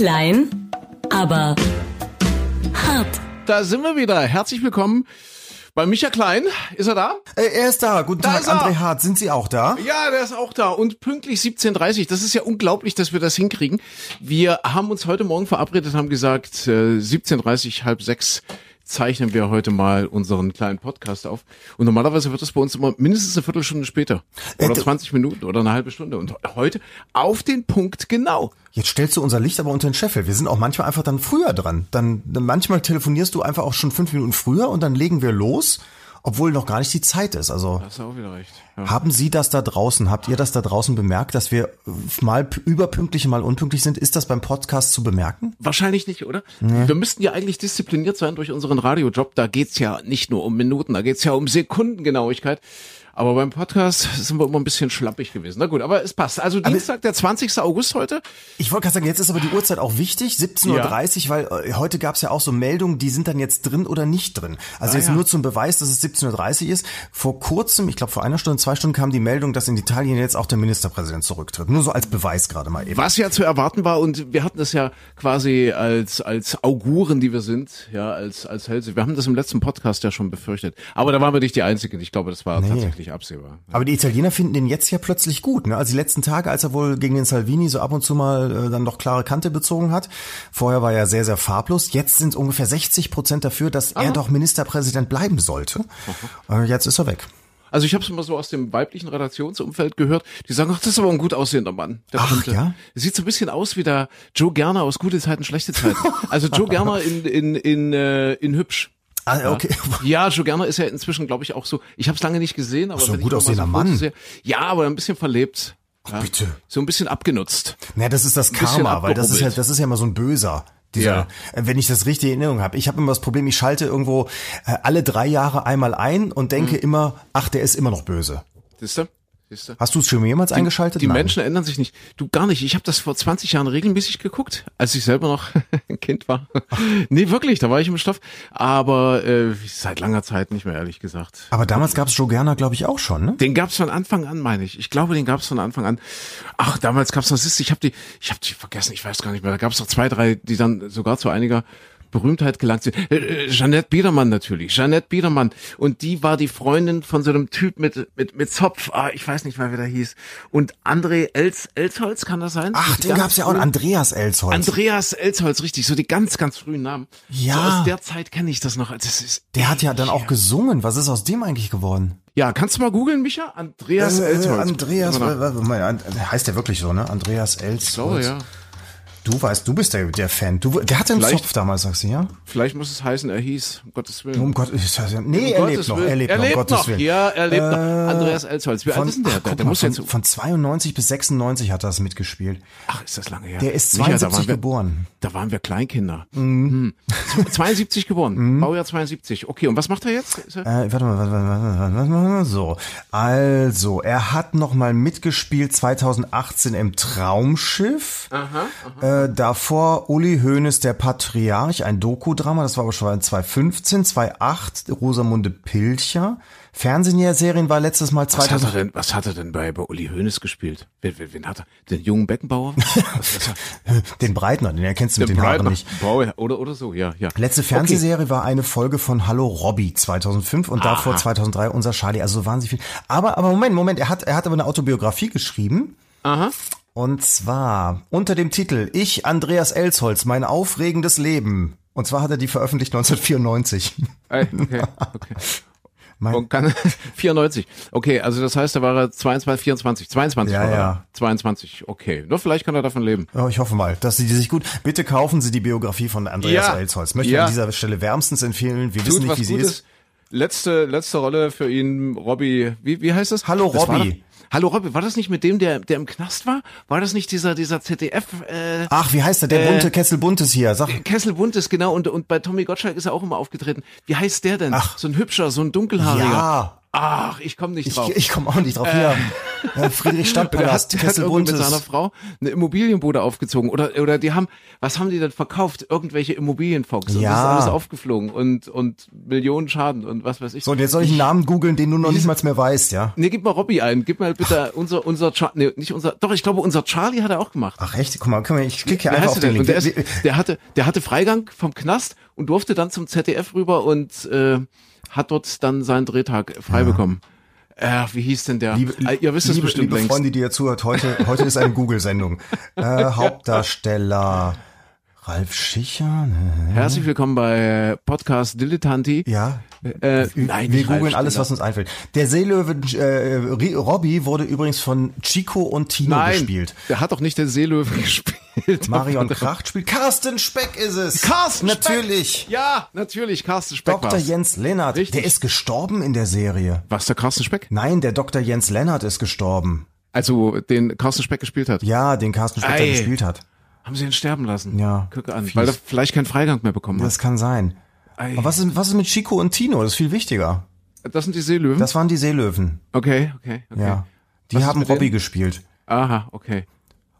Klein, aber hart. Da sind wir wieder. Herzlich willkommen bei Micha Klein. Ist er da? Äh, er ist da. Guten Da Tag, ist. André Hart. Sind Sie auch da? Ja, der ist auch da. Und pünktlich 17.30 Das ist ja unglaublich, dass wir das hinkriegen. Wir haben uns heute Morgen verabredet, haben gesagt, äh, 17.30 halb sechs zeichnen wir heute mal unseren kleinen Podcast auf. Und normalerweise wird das bei uns immer mindestens eine Viertelstunde später. Oder Äh, du- 20 Minuten oder eine halbe Stunde. Und heute auf den Punkt genau. Jetzt stellst du unser Licht aber unter den Scheffel. Wir sind auch manchmal einfach dann früher dran. Dann, dann manchmal telefonierst du einfach auch schon fünf Minuten früher und dann legen wir los, obwohl noch gar nicht die Zeit ist. Also Hast du auch wieder recht. Ja. haben Sie das da draußen, habt ihr das da draußen bemerkt, dass wir mal überpünktlich, mal unpünktlich sind? Ist das beim Podcast zu bemerken? Wahrscheinlich nicht, oder? Wir müssten ja eigentlich diszipliniert sein durch unseren Radiojob. Da geht's ja nicht nur um Minuten, da geht's ja um Sekundengenauigkeit. Aber beim Podcast sind wir immer ein bisschen schlappig gewesen. Na gut, aber es passt. Also Dienstag, der 20. August heute. Ich wollte gerade sagen, jetzt ist aber die Uhrzeit auch wichtig, 17.30 Uhr, weil äh, heute gab es ja auch so Meldungen, die sind dann jetzt drin oder nicht drin. Also Ah, jetzt ja. nur zum Beweis, dass es 17.30 Uhr ist. Vor kurzem, ich glaube vor einer Stunde, zwei Stunden kam die Meldung, dass in Italien jetzt auch der Ministerpräsident zurücktritt. Nur so als Beweis gerade mal eben. Was ja zu erwarten war und wir hatten das ja quasi als, als Auguren, die wir sind, ja, als, als Hälse. Wir haben das im letzten Podcast ja schon befürchtet. Aber da waren wir nicht die Einzigen. Ich glaube, das war tatsächlich absehbar. Aber die Italiener finden den jetzt ja plötzlich gut. Ne? Also die letzten Tage, als er wohl gegen den Salvini so ab und zu mal äh, dann doch klare Kante bezogen hat. Vorher war er sehr, sehr farblos. Jetzt sind ungefähr 60 Prozent dafür, dass er doch Ministerpräsident bleiben sollte. Äh, jetzt ist er weg. Also ich habe es immer so aus dem weiblichen Redaktionsumfeld gehört, die sagen, ach, das ist aber ein gut aussehender Mann. Der Ach, könnte- ja? Sieht so ein bisschen aus wie der Joe Gerner aus Gute Zeiten, Schlechte Zeiten. Also Joe Gerner in, in, in, äh, in hübsch. Ah, okay. Ja, Joe Gerner ist ja inzwischen, glaube ich, auch so, ich habe es lange nicht gesehen, aber so ein gut aussehender so Mann. Sehe, ja, aber ein bisschen verlebt. Ja, bitte. So ein bisschen abgenutzt. Na, das ist das Karma, weil das ist ja, das ist ja immer so ein Böser. Dieser, Ja. äh, Wenn ich das richtig in Erinnerung habe. Ich habe immer das Problem, ich schalte irgendwo äh, alle drei Jahre einmal ein und denke Mhm. immer, ach, der ist immer noch böse. Siehst du? Siehst du? Hast du es schon jemals eingeschaltet? Die Nein. Menschen ändern sich nicht. Du gar nicht. Ich habe das vor 20 Jahren regelmäßig geguckt, als ich selber noch ein Kind war. nee, wirklich, da war ich im Stoff. Aber äh, seit langer Zeit nicht mehr, ehrlich gesagt. Aber damals gab es Joe Gerner, glaube ich, auch schon, ne? Den gab's von Anfang an, meine ich. Ich glaube, den gab's von Anfang an. Ach, damals gab's noch, siehst du, ich habe die, ich habe die vergessen, ich weiß gar nicht mehr. Da gab's noch zwei, drei, die dann sogar zu einiger Berühmtheit gelangt sind. Äh, äh, Jeanette Biedermann natürlich. Jeanette Biedermann. Und die war die Freundin von so einem Typ mit, mit, mit Zopf. Ah, ich weiß nicht mehr, wie der hieß. Und André Els, Elsholz, kann das sein? Ach, den gab's ja auch, Andreas Elsholz. Andreas Elsholz, richtig. So die ganz, ganz frühen Namen. Ja. So aus der Zeit kenne ich das noch. Das ist der hat ja dann auch gesungen. Was ist aus dem eigentlich geworden? ja, kannst du mal googeln, Micha? Andreas Äh, Elsholz. Andreas, mal äh, äh, mein, And- heißt der wirklich so, ne? Andreas Elsholz. Ich glaube, ja. Du weißt, du bist der, der Fan. Du, der hatte einen Vielleicht- Zopf damals, sagst du, ja? Vielleicht muss es heißen, er hieß, um Gottes Willen. Um Gott, ich weiß ja- nee, Um er lebt Gottes noch, Willen. er lebt er noch, lebt um Gottes noch. Willen. Ja, er lebt noch. Äh, Andreas Elsholz. Wie alt ist denn der? ach, der der mal, muss von, jetzt, von 92 bis 96 hat er das mitgespielt. ach, ist das lange her. Der ist Micha, da 72 waren wir, geboren. Da waren wir Kleinkinder. Mhm. 72 geboren. Baujahr 72. Okay, und was macht er jetzt? Er, Äh, warte mal, warte mal, warte mal, warte mal, so. Also, er hat noch mal mitgespielt 2018 im Traumschiff. Aha, Äh, davor Uli Hoeneß, der Patriarch, ein Doku-Drama, das war aber schon 2015, 2008 Rosamunde Pilcher. Fernsehserien war letztes Mal was, hat er 2000. denn, was hat er denn bei, bei Uli Hoeneß gespielt? Wen, wen, wen hat er? Den jungen Beckenbauer? Den Breitner, den erkennst du mit den Haaren Breitner? nicht. Bauer, oder, oder so, ja, ja. Letzte Fernsehserie war eine Folge von Hallo Robby 2005 und davor Aha. 2003 unser Charlie. Also so wahnsinnig viel. Aber, aber Moment, Moment, er hat, er hat aber eine Autobiografie geschrieben. Aha. Und zwar unter dem Titel Ich, Andreas Elsholz, mein aufregendes Leben. Und zwar hat er die veröffentlicht 1994. Ey, Okay, okay. Mein- kann, 94. Okay, also das heißt, da war er 22, 24, 22 Ja, war er. ja. 22, okay. Nur vielleicht kann er davon leben. Ja, ich hoffe mal, dass Sie die sich gut. Bitte kaufen Sie die Biografie von Andreas Ja. Elsholz. Möchte Ja. an dieser Stelle wärmstens empfehlen. Wir wissen Tut nicht, was wie sie Gutes. ist. Letzte, letzte Rolle für ihn, Robbie, wie, wie heißt das? Hallo, das Robbie. Hallo Robbie, war das nicht mit dem, der, der im Knast war? War das nicht dieser, dieser ZDF, äh, Ach, wie heißt er? Der Äh, bunte Kessel Buntes hier. Sag, Kessel Buntes, genau, und, und bei Tommy Gottschalk ist er auch immer aufgetreten. Wie heißt der denn? Ach. So ein hübscher, so ein dunkelhaariger. ja. Ach, ich komme nicht Ich, drauf. ich komme auch nicht drauf. Hier, äh, Friedrich der hat, Stadtpalast, der hat mit seiner Frau eine Immobilienbude aufgezogen oder oder die haben was haben die denn verkauft irgendwelche Immobilienfonds und Ja. das ist alles aufgeflogen und und Millionen Schaden und was weiß ich So, und jetzt soll ich einen Namen googeln, den du noch nicht mal mehr weißt, ja? Nee, gib mal Robbie ein. Gib mal bitte unser, unser, Char nee, nicht unser, doch, ich glaube, unser Charlie hat er auch gemacht. Ach echt? Guck mal, guck mal ich klicke hier Wie einfach auf den? Link. Der, ist, der hatte, der hatte Freigang vom Knast und durfte dann zum ZDF rüber und äh, hat dort dann seinen Drehtag frei bekommen. Äh, wie hieß denn der? Liebe, Ah, Ihr wisst es bestimmt liebe längst. Freunde, die ihr zuhört, heute, heute ist eine Google-Sendung. Äh, Hauptdarsteller Ralf Schiccher? Ne? Herzlich willkommen bei Podcast Dilettanti. Ja. Äh, nein, Wir googeln alles, was uns einfällt. Der Seelöwe äh, Robbie wurde übrigens von Chico und Tino Nein, gespielt. der hat doch nicht den Seelöwe gespielt. Marion Kracht spielt. Carsten Speck ist es. Carsten Speck. Natürlich. Ja, natürlich, Carsten Speck Dr. war's. Jens Lennart. Richtig. Der ist gestorben in der Serie. Was, der Carsten Speck? Nein, der Dr. Jens Lennart ist gestorben. Also, den Carsten Speck gespielt hat. Ja, den Carsten Speck gespielt hat. Haben sie ihn sterben lassen? Ja. Gucke an. Fies. Weil er vielleicht keinen Freigang mehr bekommen hat. Das kann sein. Ei. Aber was ist, was ist mit Chico und Tino? Das ist viel wichtiger. Das sind die Seelöwen? Das waren die Seelöwen. okay, okay, okay. Ja. Die Was haben denen? gespielt. Aha, okay.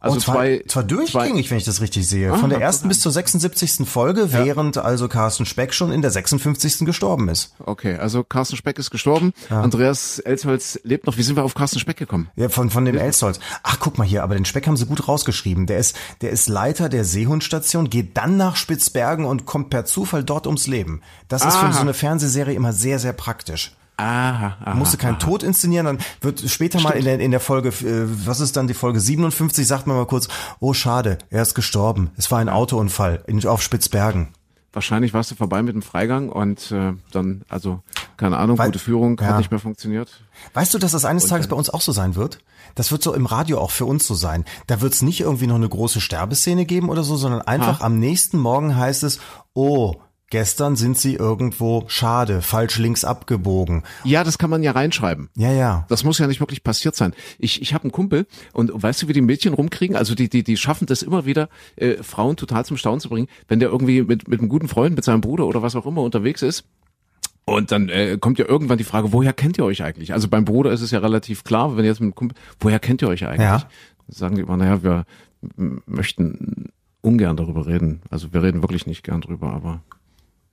Also und zwar, zwei, zwar durchgängig, wenn ich das richtig sehe. Von Ah, der ersten bis zur 76. Folge, während also Carsten Speck schon in der 56. gestorben ist. Okay, also Carsten Speck ist gestorben. Andreas Elsholz lebt noch. Wie sind wir auf Carsten Speck gekommen? Ja, von, von dem Elstholz. Ach, guck mal hier, aber den Speck haben sie gut rausgeschrieben. Der ist, der ist Leiter der Seehundstation, geht dann nach Spitzbergen und kommt per Zufall dort ums Leben. Das ist für Aha. so eine Fernsehserie immer sehr, sehr praktisch. Aha, aha. musste keinen Tod inszenieren, dann wird später mal in der, in der Folge, äh, was ist dann die Folge 57, sagt man mal kurz, oh schade, er ist gestorben. Es war ein Autounfall in, auf Spitzbergen. Wahrscheinlich warst du vorbei mit dem Freigang und äh, dann, also, keine Ahnung, Weil- gute Führung ja. hat nicht mehr funktioniert. Weißt du, dass das eines Tages bei uns auch so sein wird? Das wird so im Radio auch für uns so sein. Da wird es nicht irgendwie noch eine große Sterbeszene geben oder so, sondern einfach am nächsten Morgen heißt es, oh, gestern sind sie irgendwo, schade, falsch links abgebogen. Ja, das kann man ja reinschreiben. Ja, ja. Das muss ja nicht wirklich passiert sein. Ich, ich habe einen Kumpel und weißt du, wie die Mädchen rumkriegen? Also die, die, die schaffen das immer wieder, äh, Frauen total zum Staunen zu bringen, wenn der irgendwie mit, mit einem guten Freund, mit seinem Bruder oder was auch immer unterwegs ist. Und dann äh, kommt ja irgendwann die Frage, woher kennt ihr euch eigentlich? Also beim Bruder ist es ja relativ klar, wenn ihr jetzt mit einem Kumpel, woher kennt ihr euch eigentlich? Ja. Sagen die immer, naja, wir möchten ungern darüber reden. Also wir reden wirklich nicht gern drüber, aber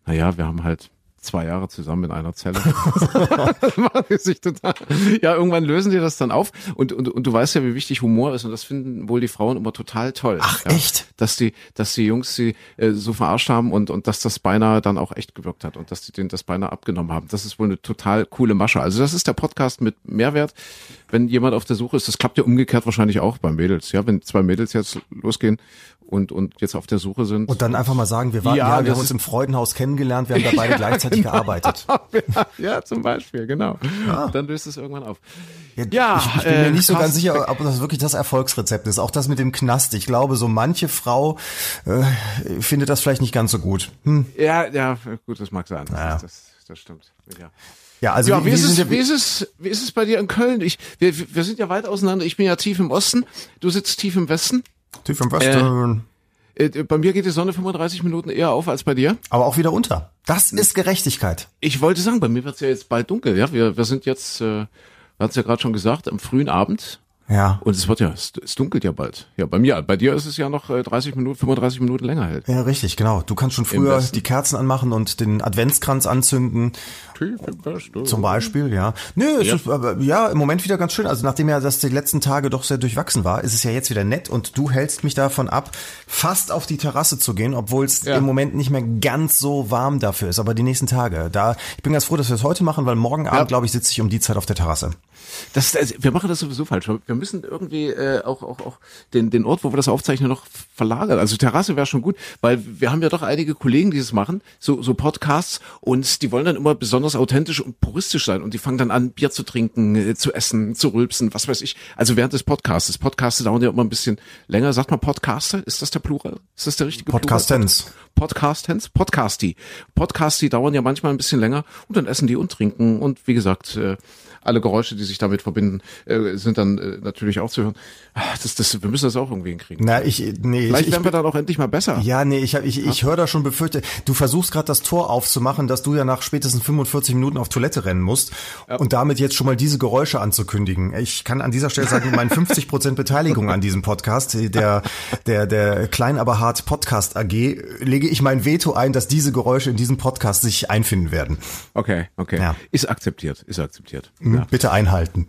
naja, wir haben halt zwei Jahre zusammen in einer Zelle. Ja, irgendwann lösen die das dann auf. Und, und, und du weißt ja, wie wichtig Humor ist. Und das finden wohl die Frauen immer total toll. Ach, ja, echt? Dass die, dass die Jungs sie äh, so verarscht haben und, und dass das beinahe dann auch echt gewirkt hat und dass die denen das beinahe abgenommen haben. Das ist wohl eine total coole Masche. Also das ist der Podcast mit Mehrwert. Wenn jemand auf der Suche ist, das klappt ja umgekehrt wahrscheinlich auch bei Mädels. Ja, wenn zwei Mädels jetzt losgehen und, und jetzt auf der Suche sind. Und dann einfach mal sagen, wir waren, Ja, ja, wir haben uns ist- im Freudenhaus kennengelernt, wir haben da beide gleichzeitig gearbeitet. ja, zum Beispiel, genau. Dann löst es irgendwann auf. Ja, Ja, ich, ich bin mir äh, nicht so ganz sicher, ob das wirklich das Erfolgsrezept ist. Auch das mit dem Knast. Ich glaube, so manche Frau äh, findet das vielleicht nicht ganz so gut. Hm. Ja, ja, gut, das mag sein. Das, Ja. ist, das, das stimmt. Ja. Ja, also ja, wie, ist sind es, ja- wie ist es, wie ist es bei dir in Köln? Ich, wir, wir sind ja weit auseinander. Ich bin ja tief im Osten. Du sitzt tief im Westen. Tief im Westen. Äh, bei mir geht die Sonne 35 Minuten eher auf als bei dir. Aber auch wieder unter. Das ist Gerechtigkeit. Ich wollte sagen, bei mir wird's ja jetzt bald dunkel. Ja, wir, wir sind jetzt, äh, wir hatten es ja gerade schon gesagt, am frühen Abend. Ja. Und es wird ja, es, dunkelt ja bald. Ja, bei mir, bei dir ist es ja noch äh, 30 Minuten, 35 Minuten länger halt. Ja, richtig, genau. Du kannst schon früher die Kerzen anmachen und den Adventskranz anzünden, zum Beispiel, ja. Nö, es ist aber, ja, im Moment wieder ganz schön. Also nachdem ja das die letzten Tage doch sehr durchwachsen war, ist es ja jetzt wieder nett und du hältst mich davon ab, fast auf die Terrasse zu gehen, obwohl es Ja. im Moment nicht mehr ganz so warm dafür ist. Aber die nächsten Tage, da, ich bin ganz froh, dass wir es heute machen, weil morgen Abend, glaube ich, sitze ich um die Zeit auf der Terrasse. Das, also, wir machen das sowieso falsch. Wir müssen irgendwie äh, auch, auch, auch den, den Ort, wo wir das aufzeichnen, noch verlagern. Also Terrasse wäre schon gut, weil wir haben ja doch einige Kollegen, die das machen, so, so Podcasts, und die wollen dann immer besonders authentisch und puristisch sein. Und die fangen dann an, Bier zu trinken, äh, zu essen, zu rülpsen, was weiß ich. Also während des Podcasts. Podcasts dauern ja immer ein bisschen länger. Sagt man Podcaster? Ist das der Plural? Ist das der richtige Podcastens. Plural? Podcastens? Podcasty. Podcasty dauern ja manchmal ein bisschen länger und dann essen die und trinken und wie gesagt, äh, alle Geräusche, die sich damit verbinden, äh, sind dann äh, natürlich auch zu hören. Ah, Das, das, wir müssen das auch irgendwie hinkriegen. Na, ich, nee, Vielleicht ich, ich, werden wir dann auch endlich mal besser. Ja, nee, ich, ich, ich höre da schon befürchtet. Du versuchst gerade das Tor aufzumachen, dass du ja nach spätestens 45 Minuten auf Toilette rennen musst und damit jetzt schon mal diese Geräusche anzukündigen. Ich kann an dieser Stelle sagen, meine 50 Prozent Beteiligung an diesem Podcast, der der der Klein aber hart Podcast AG, lege lege ich mein Veto ein, dass diese Geräusche in diesem Podcast sich einfinden werden. Okay, okay. Ja. Ist akzeptiert, ist akzeptiert. Mhm, Bitte einhalten.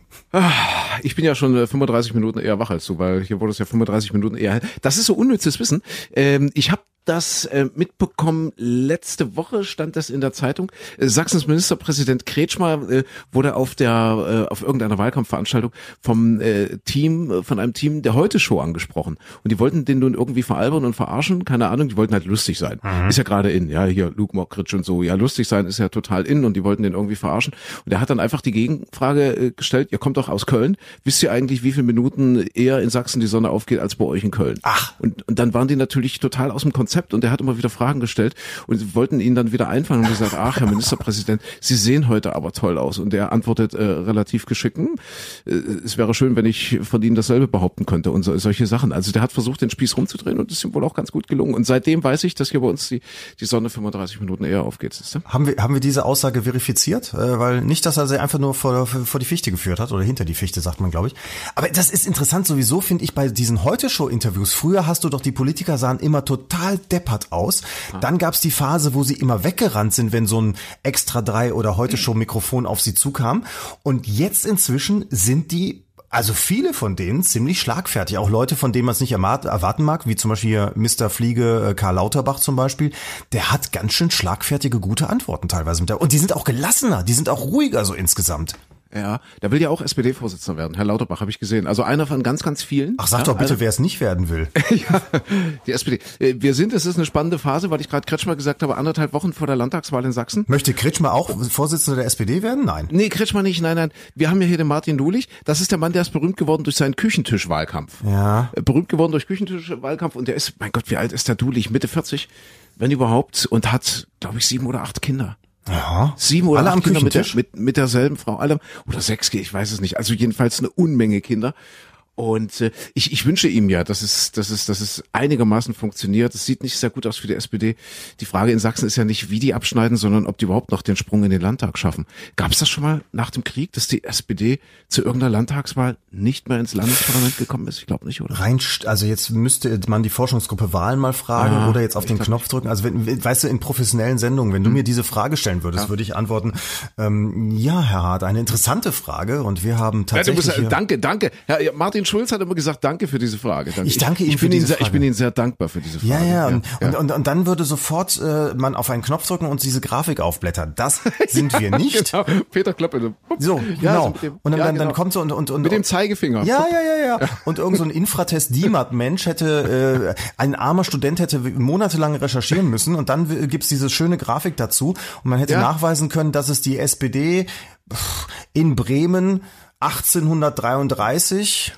Ich bin ja schon äh, 35 Minuten eher wach als du, weil hier wurde es ja 35 Minuten eher. Das ist so unnützes Wissen. Ähm, ich habe das äh, mitbekommen, letzte Woche stand das in der Zeitung. Äh, Sachsens Ministerpräsident Kretschmer äh, wurde auf der äh, auf irgendeiner Wahlkampfveranstaltung vom äh, Team, äh, von einem Team der Heute-Show angesprochen. Und die wollten den nun irgendwie veralbern und verarschen, keine Ahnung, die wollten halt lustig sein. Ist ja gerade in, ja, hier Luke Mockridge und so, ja, lustig sein ist ja total in und die wollten den irgendwie verarschen. Und er hat dann einfach die Gegenfrage äh, gestellt, ihr kommt doch aus Köln, wisst ihr eigentlich, wie viele Minuten eher in Sachsen die Sonne aufgeht als bei euch in Köln? Ach. Und, und dann waren die natürlich total aus dem Konzept und er hat immer wieder Fragen gestellt und wollten ihn dann wieder einfangen und gesagt, ach, Herr Ministerpräsident, Sie sehen heute aber toll aus. Und er antwortet äh, relativ geschickt, äh, es wäre schön, wenn ich von Ihnen dasselbe behaupten könnte und so, solche Sachen. Also der hat versucht, den Spieß rumzudrehen und ist ihm wohl auch ganz gut gelungen. Und seitdem weiß ich, dass hier bei uns die, die Sonne 35 Minuten eher aufgeht. Haben wir, haben wir diese Aussage verifiziert? Äh, weil nicht, dass er sie einfach nur vor, vor die Fichte geführt hat oder hinter die Fichte, sagt man, glaube ich. Aber das ist interessant sowieso, finde ich, bei diesen Heute-Show-Interviews. Früher hast du doch, die Politiker sahen immer total deppert aus. Dann gab's die Phase, wo sie immer weggerannt sind, wenn so ein Extra 3 oder Heute-Show-Mikrofon auf sie zukam. Und jetzt inzwischen sind die also viele von denen ziemlich schlagfertig. Auch Leute, von denen man es nicht erwarten mag, wie zum Beispiel hier Mr. Fliege äh, Karl Lauterbach zum Beispiel. Der hat ganz schön schlagfertige, gute Antworten teilweise. Mit der, und die sind auch gelassener, die sind auch ruhiger so insgesamt. Ja, der will ja auch SPD-Vorsitzender werden. Herr Lauterbach habe ich gesehen. Also einer von ganz, ganz vielen. Ach, sag ja, doch bitte, wer es nicht werden will. ja, die SPD. Äh, Wir sind, es ist eine spannende Phase, weil ich gerade Kretschmer gesagt habe, anderthalb Wochen vor der Landtagswahl in Sachsen. Möchte Kretschmer auch Vorsitzender der SPD werden? Nein. Nee, Kretschmer nicht, nein, nein. Wir haben ja hier den Martin Dulich. Das ist der Mann, der ist berühmt geworden durch seinen Küchentischwahlkampf. Ja. Äh, Berühmt geworden durch Küchentischwahlkampf und der ist, mein Gott, wie alt ist der Dulich? Mitte 40, wenn überhaupt, und hat, glaube ich, sieben oder acht Kinder. Ja. Sieben oder Alle acht am Kinder mit, der, mit, mit derselben Frau, alle, oder sechs, ich weiß es nicht. Also jedenfalls eine Unmenge Kinder. Und äh, ich, ich wünsche ihm ja, dass es, dass es, dass es einigermaßen funktioniert. Es sieht nicht sehr gut aus für die SPD. Die Frage in Sachsen ist ja nicht, wie die abschneiden, sondern ob die überhaupt noch den Sprung in den Landtag schaffen. Gab es das schon mal nach dem Krieg, dass die SPD zu irgendeiner Landtagswahl nicht mehr ins Landesparlament gekommen ist? Ich glaube nicht, oder? Rein, also jetzt müsste man die Forschungsgruppe Wahlen mal fragen Ah, oder jetzt auf den Knopf drücken. Also wenn, weißt du, in professionellen Sendungen, wenn du mir diese Frage stellen würdest, würde ich antworten, ähm, ja, Herr Hart, eine interessante Frage und wir haben Ja, tatsächlich musst, äh, hier- danke, danke. Ja, ja, Martin Schulz hat immer gesagt, danke für diese Frage. Danke. Ich danke Ihnen ich bin für diese sehr, Ich Frage. bin Ihnen sehr dankbar für diese Frage. Ja, ja, und, ja. Und, und, und dann würde sofort äh, man auf einen Knopf drücken und diese Grafik aufblättern. Das sind wir nicht. Genau, Peter Kloppe. So, Ja, genau. so dem- und dann, ja, dann, genau. dann kommt so und, und, und Mit dem Zeigefinger. Ja, ja, ja, ja. Und irgend so ein Infratest-DIMAT-Mensch hätte, äh, ein armer Student hätte monatelang recherchieren müssen und dann gibt's diese schöne Grafik dazu und man hätte Ja. nachweisen können, dass es die SPD in Bremen 1833,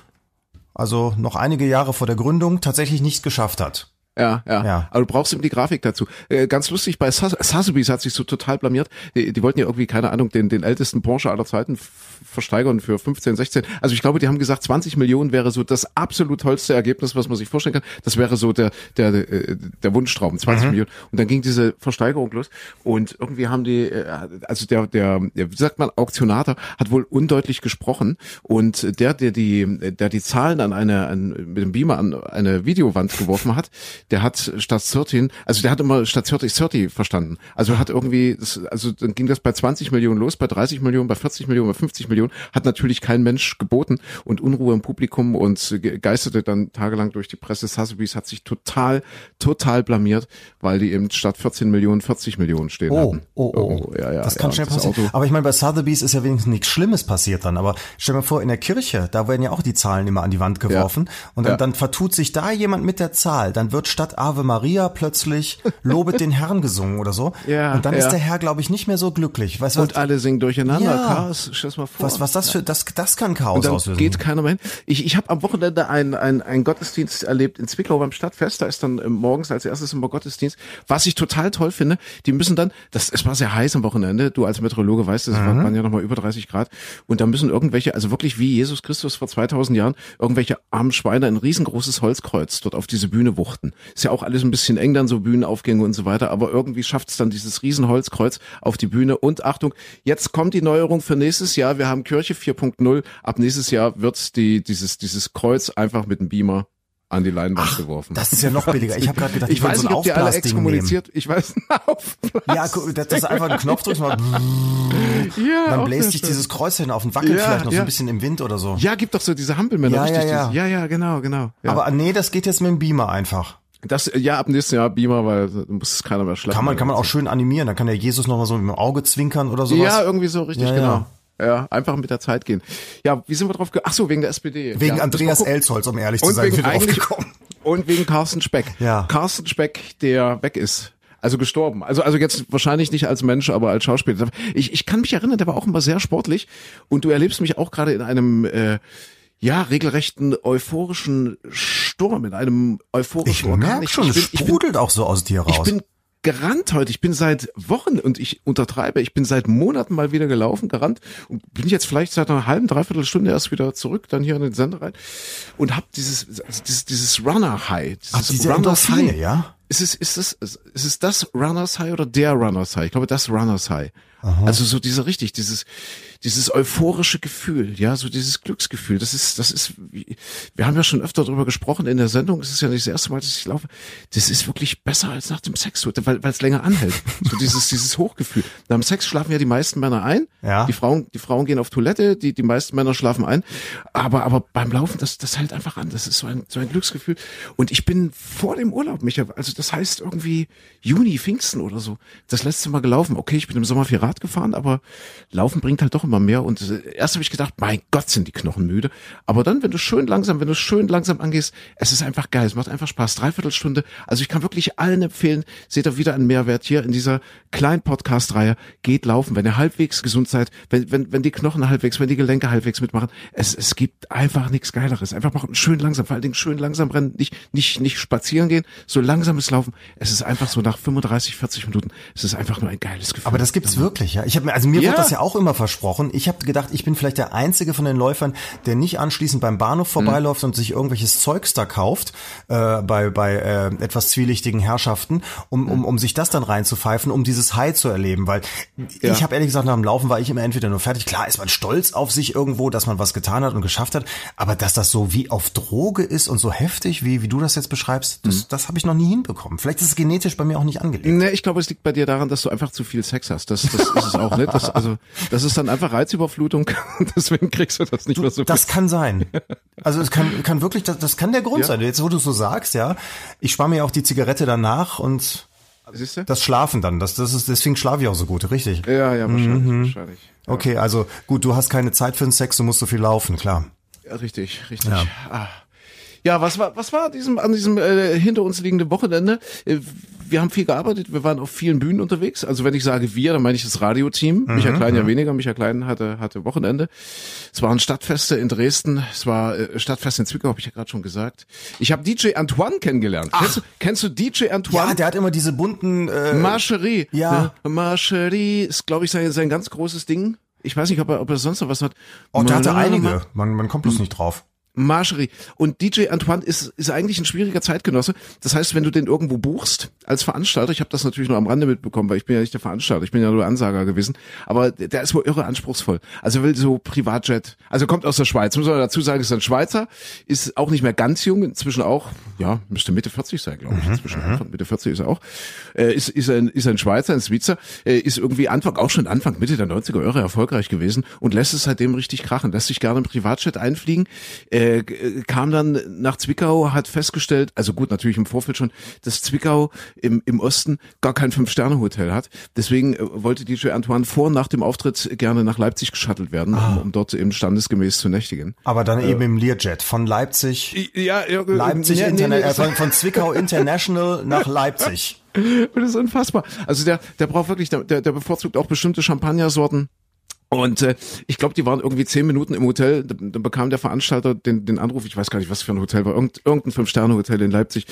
also noch einige Jahre vor der Gründung, tatsächlich nicht geschafft hat. Ja, ja, Ja. Aber du brauchst eben die Grafik dazu. Äh, ganz lustig, bei Sotheby's hat sich so total blamiert. Die, die wollten ja irgendwie, keine Ahnung, den, den ältesten Porsche aller Zeiten versteigern für 15, 16. Also ich glaube, die haben gesagt, 20 Millionen wäre so das absolut tollste Ergebnis, was man sich vorstellen kann. Das wäre so der, der, äh, der Wunschtraum, 20 Millionen. Und dann ging diese Versteigerung los. Und irgendwie haben die, äh, also der, der, wie sagt man, Auktionator hat wohl undeutlich gesprochen. Und der, der die, der die Zahlen an eine, an, mit dem Beamer an eine Videowand geworfen hat, der hat statt 13, also der hat immer statt 30 30 verstanden. Also hat irgendwie, also dann ging das bei 20 Millionen los, bei 30 Millionen, bei 40 Millionen, bei 50 Millionen, hat natürlich kein Mensch geboten und Unruhe im Publikum und ge- geisterte dann tagelang durch die Presse. Sotheby's hat sich total, total blamiert, weil die eben statt 14 Millionen 40 Millionen stehen Oh, hatten. oh, oh. ja, ja. das kann ja, schnell passieren. Auto- Aber ich meine, bei Sotheby's ist ja wenigstens nichts Schlimmes passiert dann. Aber stell dir vor, in der Kirche, da werden ja auch die Zahlen immer an die Wand geworfen. Und dann, Ja. dann vertut sich da jemand mit der Zahl. Dann wird statt Ave Maria plötzlich Lobet den Herrn gesungen oder so. Ja, und dann ja. ist der Herr, glaube ich, nicht mehr so glücklich. Weißt Und alle singen durcheinander. Ja. Chaos, stell mal vor. Was, was das für, das, das kann Chaos Und dann auslösen. geht keiner mehr hin. Ich, ich habe am Wochenende einen ein, Gottesdienst erlebt in Zwickau beim Stadtfest. Da ist dann ähm, morgens als erstes immer Gottesdienst. Was ich total toll finde, die müssen dann, das, es war sehr heiß am Wochenende, du als Meteorologe weißt, es waren, waren ja nochmal über 30 Grad. Und da müssen irgendwelche, also wirklich wie Jesus Christus vor 2000 Jahren, irgendwelche armen Schweine ein riesengroßes Holzkreuz dort auf diese Bühne wuchten. Ist ja auch alles ein bisschen eng dann, so Bühnenaufgänge und so weiter. Aber irgendwie schafft es dann dieses Riesenholzkreuz auf die Bühne. Und Achtung, jetzt kommt die Neuerung für nächstes Jahr. Wir haben Kirche 4.0. Ab nächstes Jahr wird die, dieses, dieses Kreuz einfach mit einem Beamer an die Leinwand geworfen. Das ist ja noch billiger. Ich habe gerade gedacht, ich würden weiß so nicht, ein ob die alle exkommuniziert. Ich weiß, Aufblas. Ja, das ist einfach ein Knopf drückst mal. ja, Dann bläst schön. dieses Kreuzchen auf und wackelt Ja, vielleicht noch so ja. ein bisschen im Wind oder so. Ja, gibt doch so diese Hampelmänner, Ja, richtig. ja, ja. ja, ja, genau, genau. Aber nee, das geht jetzt mit dem Beamer einfach. das, ja, ab nächsten Jahr Beamer, weil da muss es keiner mehr schleppen. Kann man, kann man auch schön animieren. Da kann der Jesus noch mal so mit dem Auge zwinkern oder sowas. Ja, irgendwie so, richtig, genau. Ja, einfach mit der Zeit gehen. Ja, wie sind wir drauf ge Ach so, wegen der SPD. Wegen ja, Andreas Elsholz, um ehrlich zu sein, wegen eigentlich, und wegen Carsten Speck. Ja. Carsten Speck, der weg ist. Also gestorben. Also, also jetzt wahrscheinlich nicht als Mensch, aber als Schauspieler. Ich, ich kann mich erinnern, der war auch immer sehr sportlich. Und du erlebst mich auch gerade in einem, äh, ja, regelrechten euphorischen Sturm, in einem euphorischen Ich merke schon, ich es sprudelt auch so aus dir raus. ich bin gerannt heute. Ich bin seit Wochen und ich untertreibe, ich bin seit Monaten mal wieder gelaufen, gerannt und bin jetzt vielleicht seit einer halben, dreiviertel Stunde erst wieder zurück, dann hier in den Sender rein und hab dieses, dieses, dieses Runner High. Dieses Ach, diese Endorphine, ja? Ist es, ist es, ist es das Runners High oder der Runners High? Ich glaube, das Runners High. Also so diese richtig, dieses, dieses euphorische Gefühl, ja, so dieses Glücksgefühl. Das ist, das ist, wir haben ja schon öfter darüber gesprochen in der Sendung. Es ist ja nicht das erste Mal, dass ich laufe. Das ist wirklich besser als nach dem Sex, weil, weil es länger anhält. So dieses, dieses Hochgefühl. Nach dem Sex schlafen ja die meisten Männer ein. Ja. Die Frauen, die Frauen gehen auf Toilette, die, die meisten Männer schlafen ein. Aber, aber beim Laufen, das, das hält einfach an. Das ist so ein, so ein Glücksgefühl. Und ich bin vor dem Urlaub, Micha, also das heißt irgendwie Juni, Pfingsten oder so, das letzte Mal gelaufen. Okay, ich bin im Sommer viel Rad gefahren, aber Laufen bringt halt doch immer mehr. Und äh, erst habe ich gedacht, mein Gott, sind die Knochen müde. Aber dann, wenn du schön langsam, wenn du schön langsam angehst, es ist einfach geil. Es macht einfach Spaß. Dreiviertelstunde. Also ich kann wirklich allen empfehlen, seht ihr wieder einen Mehrwert hier in dieser kleinen Podcast-Reihe. Geht laufen, wenn ihr halbwegs gesund seid, wenn, wenn, wenn die Knochen halbwegs, wenn die Gelenke halbwegs mitmachen. Es, es gibt einfach nichts Geileres. Einfach machen, schön langsam, vor allen Dingen schön langsam rennen, nicht, nicht, nicht spazieren gehen, so langsames Laufen. Es ist einfach so nach 35, 40 Minuten, es ist einfach nur ein geiles Gefühl. Aber das gibt's wirklich, ja. Ich habe mir, also mir Ja. wurde das ja auch immer versprochen. Ich habe gedacht, ich bin vielleicht der einzige von den Läufern, der nicht anschließend beim Bahnhof Mhm. vorbeiläuft und sich irgendwelches Zeugs da kauft äh, bei bei äh, etwas zwielichtigen Herrschaften, um, um um sich das dann reinzupfeifen, um dieses High zu erleben. Weil Ja. ich habe ehrlich gesagt nach dem Laufen war ich immer entweder nur fertig. Klar ist man stolz auf sich irgendwo, dass man was getan hat und geschafft hat, aber dass das so wie auf Droge ist und so heftig, wie wie du das jetzt beschreibst, das, das habe ich noch nie hinbekommen. Vielleicht ist es genetisch bei mir auch nicht angelegt. Nee, ich glaube, es liegt bei dir daran, dass du einfach zu viel Sex hast. Das, das ist es auch nicht. Das, also, das ist dann einfach Reizüberflutung. Deswegen kriegst du das nicht mehr so Das kann sein. Also es kann, kann wirklich, das, das kann der Grund Ja. sein. Jetzt, wo du so sagst, ja. Ich spare mir auch die Zigarette danach und Siehst du? das Schlafen dann. Das, das ist, deswegen schlafe ich auch so gut, richtig. Ja, ja, wahrscheinlich, Mhm. wahrscheinlich. Okay, also gut, du hast keine Zeit für den Sex, du musst so viel laufen, klar. Ja, richtig, richtig. Ja. Ah. Ja, was war, was war diesem, an diesem äh, hinter uns liegenden Wochenende? Äh, wir haben viel gearbeitet, wir waren auf vielen Bühnen unterwegs. Also wenn ich sage wir, dann meine ich das Radioteam. Mhm, Michael Klein ja weniger. Michael Klein hatte, hatte Wochenende. Es waren Stadtfeste in Dresden, es war äh, Stadtfest in Zwickau, habe ich ja gerade schon gesagt. Ich habe DJ Antoine kennengelernt. Kennst du, kennst du DJ Antoine? Ja, der hat immer diese bunten. Äh, Marcherie. Ja. Ne? Marcherie ist, glaube ich, sein, sein ganz großes Ding. Ich weiß nicht, ob er, ob er sonst noch was hat. oh, der hatte einige. Man, man kommt bloß nicht drauf. Marcherie. Und DJ Antoine ist, ist eigentlich ein schwieriger Zeitgenosse. Das heißt, wenn du den irgendwo buchst als Veranstalter, ich habe das natürlich nur am Rande mitbekommen, weil ich bin ja nicht der Veranstalter, ich bin ja nur Ansager gewesen, aber der ist wohl irre anspruchsvoll. Also er will so Privatjet, also kommt aus der Schweiz, muss man dazu sagen, ist ein Schweizer, ist auch nicht mehr ganz jung, inzwischen auch, ja, müsste Mitte 40 sein, glaube ich, inzwischen, Anfang Mitte 40 ist er auch, äh, ist, ist, ein, ist ein Schweizer, ein Schweizer, äh, ist irgendwie Anfang, auch schon Anfang, Mitte der 90er Jahre erfolgreich gewesen und lässt es seitdem richtig krachen, lässt sich gerne im Privatjet einfliegen, äh, g- kam dann nach Zwickau, hat festgestellt, also gut, natürlich im Vorfeld schon, dass Zwickau im, im Osten gar kein Fünf-Sterne-Hotel hat. Deswegen äh, wollte DJ Antoine vor nach dem Auftritt gerne nach Leipzig geschattelt werden, um, um dort eben standesgemäß zu nächtigen. Aber dann eben im Learjet von Leipzig, Ja, ja Leipzig nee, nee, Interna nee, äh, von, von Zwickau International nach Leipzig. Das ist unfassbar. Also der, der braucht wirklich, der der bevorzugt auch bestimmte Champagnersorten. Und äh, ich glaube, die waren irgendwie zehn Minuten im Hotel. Dann dann bekam der Veranstalter den, den Anruf, ich weiß gar nicht, was für ein Hotel war, irgend, irgendein Fünf-Sterne-Hotel in Leipzig.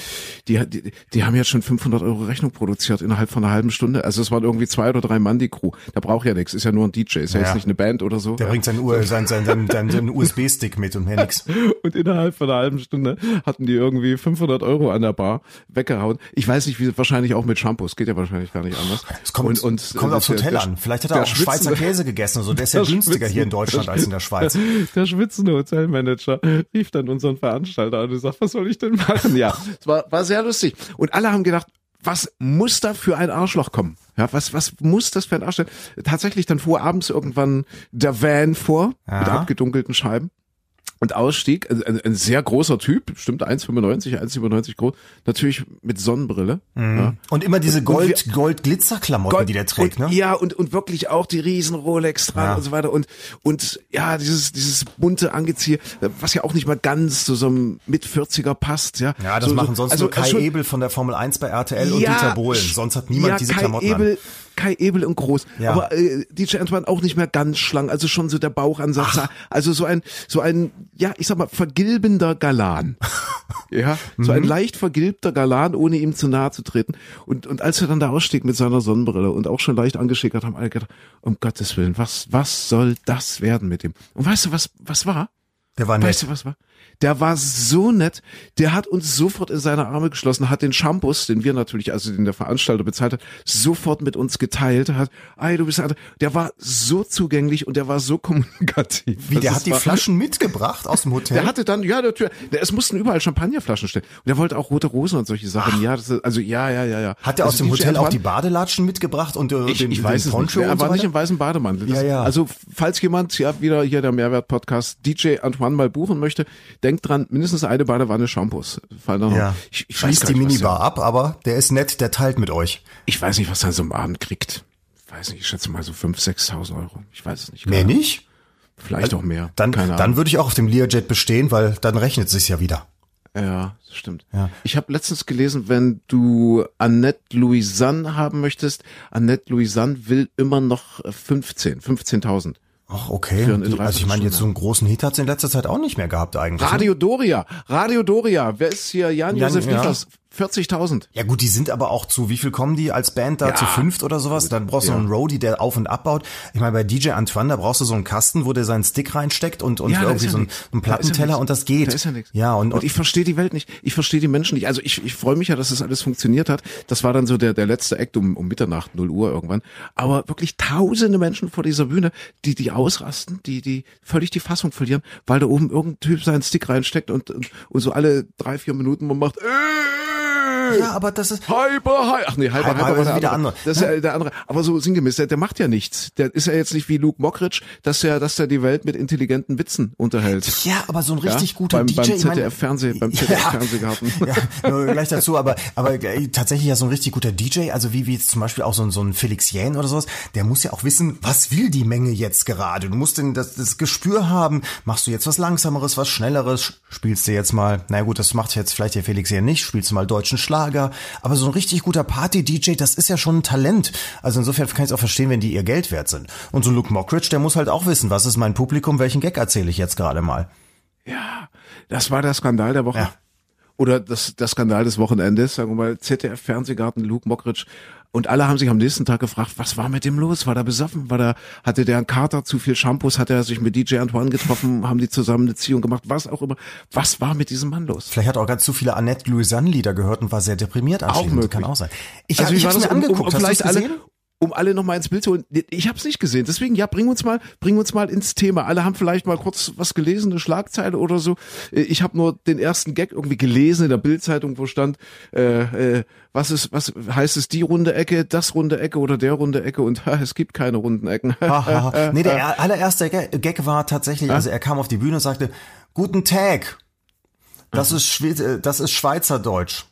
Die, die, die haben jetzt schon 500 Euro Rechnung produziert innerhalb von einer halben Stunde. Also es waren irgendwie zwei oder drei Mann die Crew. Da braucht ja nichts, ist ja nur ein DJ, ist ja, Ja. jetzt nicht eine Band oder so. Der bringt seinen, U- sein, sein, sein, sein, seinen USB-Stick mit und mehr nix. Und innerhalb von einer halben Stunde hatten die irgendwie 500 Euro an der Bar weggehauen. Ich weiß nicht, wie wahrscheinlich auch mit Shampoos, geht ja wahrscheinlich gar nicht anders. Es kommt, und, und, kommt äh, aufs Hotel der- an. Vielleicht hat er auch Schweizer Käse gegessen, so so. Der ist ja günstiger hier in Deutschland als in der Schweiz. Der schwitzende Hotelmanager rief dann unseren Veranstalter an und sagt, was soll ich denn machen? Ja, es war, war sehr lustig. Und alle haben gedacht, was muss da für ein Arschloch kommen? Ja, was, was muss das für ein Arschloch? Tatsächlich dann fuhr abends irgendwann der Van vor Ja. mit abgedunkelten Scheiben und ausstieg. Ein, ein, ein sehr großer Typ, bestimmt 1,95, 1,97 groß, natürlich mit Sonnenbrille. Ja. Und immer diese Und Gold, Gold-Glitzer-Klamotten, Gold- die der trägt, und, ne? Ja, und, und wirklich auch die riesen Rolex dran Ja. und so weiter. Und, und ja, dieses, dieses bunte Angezieher, was ja auch nicht mal ganz zu so einem mit 40er passt. Ja, Ja, das so, machen sonst also, nur Kai schon- Ebel von der Formel 1 bei RTL und Ja, Dieter Bohlen. Sonst hat niemand ja, diese Kai Klamotten Ebel, an. Kai Ebel und groß. Ja. Aber äh, DJ Antoine auch nicht mehr ganz schlank, also schon so der Bauchansatz. Also so ein, so ein, ja, ich sag mal, vergilbender Galan. ja, so Mhm. ein leicht vergilbter Galan, ohne ihm zu nahe zu treten. Und, und als er dann da ausstieg mit seiner Sonnenbrille und auch schon leicht angeschickert, haben alle gedacht, um Gottes Willen, was, was soll das werden mit dem? Und weißt du, was, was war? Der war Weißt nett. du, was war? Der war so nett, der hat uns sofort in seine Arme geschlossen, hat den Shampoos, den wir natürlich, also den der Veranstalter bezahlt hat, sofort mit uns geteilt, hat, ey, du bist, der war so zugänglich und der war so kommunikativ. Wie, der Das hat die war, Flaschen mitgebracht aus dem Hotel? Der hatte dann, ja, der Tür, der, es mussten überall Champagnerflaschen stehen. Und der wollte auch rote Rosen und solche Sachen. Ja, das ist, also ja, ja, ja, ja. Hat er also aus dem Hotel auch die Badelatschen mitgebracht und äh, ich, den, ich weiß den es nicht. Er so war nicht weiter? im weißen Bademantel. Das, Ja, ja. Also, falls jemand ja wieder hier der Mehrwert-Podcast DJ Antoine mal buchen möchte, denkt dran, mindestens eine Badewanne Shampoos. Fallen da noch. Ja, Ich, ich, gar die Minibar ab, aber der ist nett, der teilt mit euch. ich weiß nicht, was er so einem Abend kriegt. Ich weiß nicht, ich schätze mal so 5.000, 6.000 Euro. Ich weiß es nicht. Mehr Ahnung. nicht? Vielleicht auch mehr. Dann, dann würde ich auch auf dem Learjet bestehen, weil dann rechnet sich's ja wieder. Ja, das stimmt. Ja. Ich habe letztens gelesen, wenn du Annette Louisanne haben möchtest, Annette Louisanne will immer noch äh, 15, 15.000. Ach, okay. Die, also ich meine, jetzt so einen großen Hit hat's in letzter Zeit auch nicht mehr gehabt eigentlich. ne? Radio Doria, Radio Doria, wer ist hier? Jan-Josef Jan, ja. Liefers, 40.000. Ja gut, die sind aber auch zu, wie viel kommen die als Band da, Ja. zu fünft oder sowas? Dann brauchst du Ja. einen Roadie, der auf und abbaut. Ich meine, bei DJ Antoine, da brauchst du so einen Kasten, wo der seinen Stick reinsteckt und, und Ja, irgendwie so einen, einen Plattenteller und das geht. Da ist ja nichts. Ja, und, Und ich verstehe die Welt nicht. Ich verstehe die Menschen nicht. Also ich, ich freue mich ja, dass das alles funktioniert hat. Das war dann so der, der letzte Act um, um Mitternacht, 0 Uhr irgendwann. Aber wirklich tausende Menschen vor dieser Bühne, die, die ausrasten, die, die völlig die Fassung verlieren, weil da oben irgendein Typ seinen Stick reinsteckt und, und, und so alle drei, vier Minuten man macht, äh, ja, aber das ist, Hyper, hyper. Ach nee, hyper, Hyper, hyper, hyper war ist der wieder andere. Das ist ja der andere. Aber so sinngemäß, der, der macht ja nichts. Der ist ja jetzt nicht wie Luke Mockridge, dass er, dass er die Welt mit intelligenten Witzen unterhält. ja, aber so ein richtig Ja, guter beim, DJ. beim ich meine- ZDF Fernsehen, beim Ja. ZDF Fernsehgarten. ja, nur gleich dazu, aber, aber äh, tatsächlich ja so ein richtig guter DJ, also wie, wie jetzt zum Beispiel auch so ein, so ein Felix Jähn oder sowas, der muss ja auch wissen, was will die Menge jetzt gerade? Du musst denn das, das Gespür haben, machst du jetzt was Langsameres, was Schnelleres, spielst du jetzt mal, na gut, das macht jetzt vielleicht der Felix Jähn nicht, spielst du mal deutschen Schlager, aber so ein richtig guter Party-DJ, das ist ja schon ein Talent. Also insofern kann ich es auch verstehen, wenn die ihr Geld wert sind. Und so Luke Mockridge, der muss halt auch wissen, was ist mein Publikum, welchen Gag erzähle ich jetzt gerade mal. Ja, das war der Skandal der Woche. Ja. Oder das, der Skandal des Wochenendes, sagen wir mal, ZDF Fernsehgarten, Luke Mockridge. Und alle haben sich am nächsten Tag gefragt, was war mit dem los? War der besoffen? War der, hatte der einen Kater, zu viel Shampoos? Hat er sich mit DJ Antoine getroffen? Haben die zusammen eine Beziehung gemacht? Was auch immer. Was war mit diesem Mann los? Vielleicht hat er auch ganz zu viele Annette Louisanne Lieder gehört und war sehr deprimiert anschließend. möglich. Kann auch sein. Ich, Also hab- ich war hab's mir um, um, angeguckt. um Hast vielleicht alle? Um alle noch mal ins Bild zu holen. Ich habe es nicht gesehen. Deswegen, ja, bring uns mal, bring uns mal ins Thema. Alle haben vielleicht mal kurz was gelesen, eine Schlagzeile oder so. Äh, Ich habe nur den ersten Gag irgendwie gelesen in der Bildzeitung, wo stand, äh, äh, was ist, was heißt es, die runde Ecke, das runde Ecke oder der runde Ecke und ha, es gibt keine runden Ecken. Ha, ha, ha. Nee, der er- allererste Gag war tatsächlich, also er kam auf die Bühne und sagte, Guten Tag. Das ist, Schwe äh, das ist Schweizerdeutsch.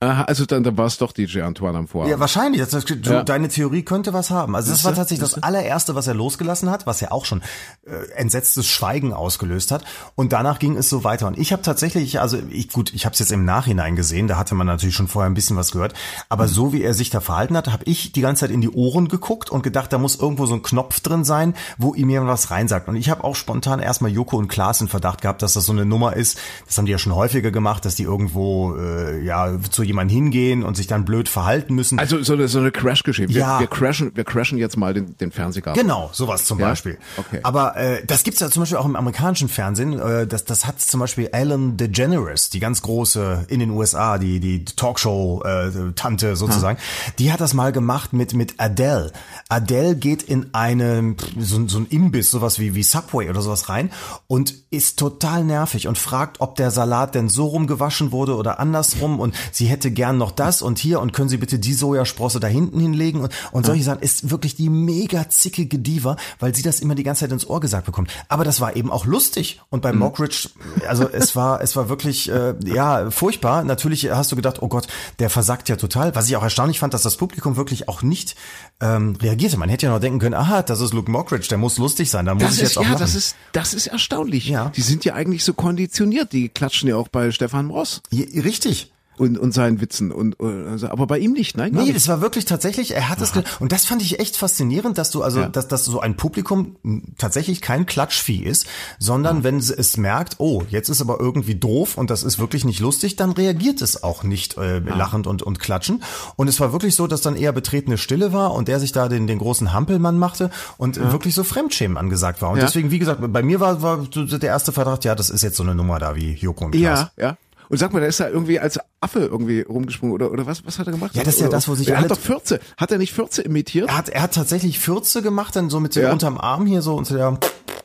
Aha, also dann, dann war es doch DJ Antoine am Vorabend. Ja, wahrscheinlich. Das, du, Ja. Deine Theorie könnte was haben. Also das war tatsächlich das allererste, was er losgelassen hat, was ja auch schon äh, entsetztes Schweigen ausgelöst hat. Und danach ging es so weiter. Und ich habe tatsächlich, also ich, gut, ich habe es jetzt im Nachhinein gesehen, da hatte man natürlich schon vorher ein bisschen was gehört. Aber Mhm. so wie er sich da verhalten hat, habe ich die ganze Zeit in die Ohren geguckt und gedacht, da muss irgendwo so ein Knopf drin sein, wo ihm jemand was reinsagt. Und ich habe auch spontan erstmal Joko und Klaas in Verdacht gehabt, dass das so eine Nummer ist. Das haben die ja schon häufiger gemacht, dass die irgendwo äh, ja zu jemanden hingehen und sich dann blöd verhalten müssen. Also so eine, so eine Crash-Geschichte. Wir, Ja. wir crashen, wir crashen jetzt mal den, den Fernsehgarten. Genau, sowas zum Ja? Beispiel. Okay. Aber äh, das gibt's ja zum Beispiel auch im amerikanischen Fernsehen. Äh, das, das hat zum Beispiel Ellen DeGeneres, die ganz große in den USA, die die Talkshow-Tante sozusagen. Die hat das mal gemacht mit mit Adele. Adele geht in eine so, so ein Imbiss, sowas wie wie Subway oder sowas rein und ist total nervig und fragt, ob der Salat denn so rumgewaschen wurde oder andersrum und sie hätte gern noch das und hier und können Sie bitte die Sojasprosse da hinten hinlegen und, und solche Sachen ist wirklich die mega zickige Diva, weil sie das immer die ganze Zeit ins Ohr gesagt bekommt. Aber das war eben auch lustig und bei Mockridge, also es war es war wirklich äh, ja furchtbar. Natürlich hast du gedacht, oh Gott, der versagt ja total. Was ich auch erstaunlich fand, dass das Publikum wirklich auch nicht ähm, reagierte. Man hätte ja noch denken können, aha, das ist Luke Mockridge, der muss lustig sein, da muss Das ich ist, jetzt auch ja, lachen. das ist, das ist erstaunlich. Ja. Die sind ja eigentlich so konditioniert. Die klatschen ja auch bei Stefan Ross Ja, richtig. Und, und seinen Witzen und, und also, aber bei ihm nicht, nein. Nee, das war wirklich tatsächlich, er hat es und das fand ich echt faszinierend, dass du also Ja. dass dass so ein Publikum tatsächlich kein Klatschvieh ist, sondern wenn es, merkt, oh, jetzt ist aber irgendwie doof und das ist wirklich nicht lustig, dann reagiert es auch nicht äh, lachend und und klatschen und es war wirklich so, dass dann eher betretene Stille war und der sich da den den großen Hampelmann machte und äh, wirklich so Fremdschämen angesagt war und Ja. deswegen wie gesagt, bei mir war war der erste Verdacht, ja, das ist jetzt so eine Nummer da wie Joko und Klaas. Ja, ja. Und sag mal, der ist da irgendwie als Affe irgendwie rumgesprungen oder oder was was hat er gemacht? Ja, das ist ja Oder- das, wo sich er hat doch Fürze. Hat er nicht Fürze imitiert? Er hat, er hat tatsächlich Fürze gemacht, dann so mit Ja. unterm Arm hier so unter der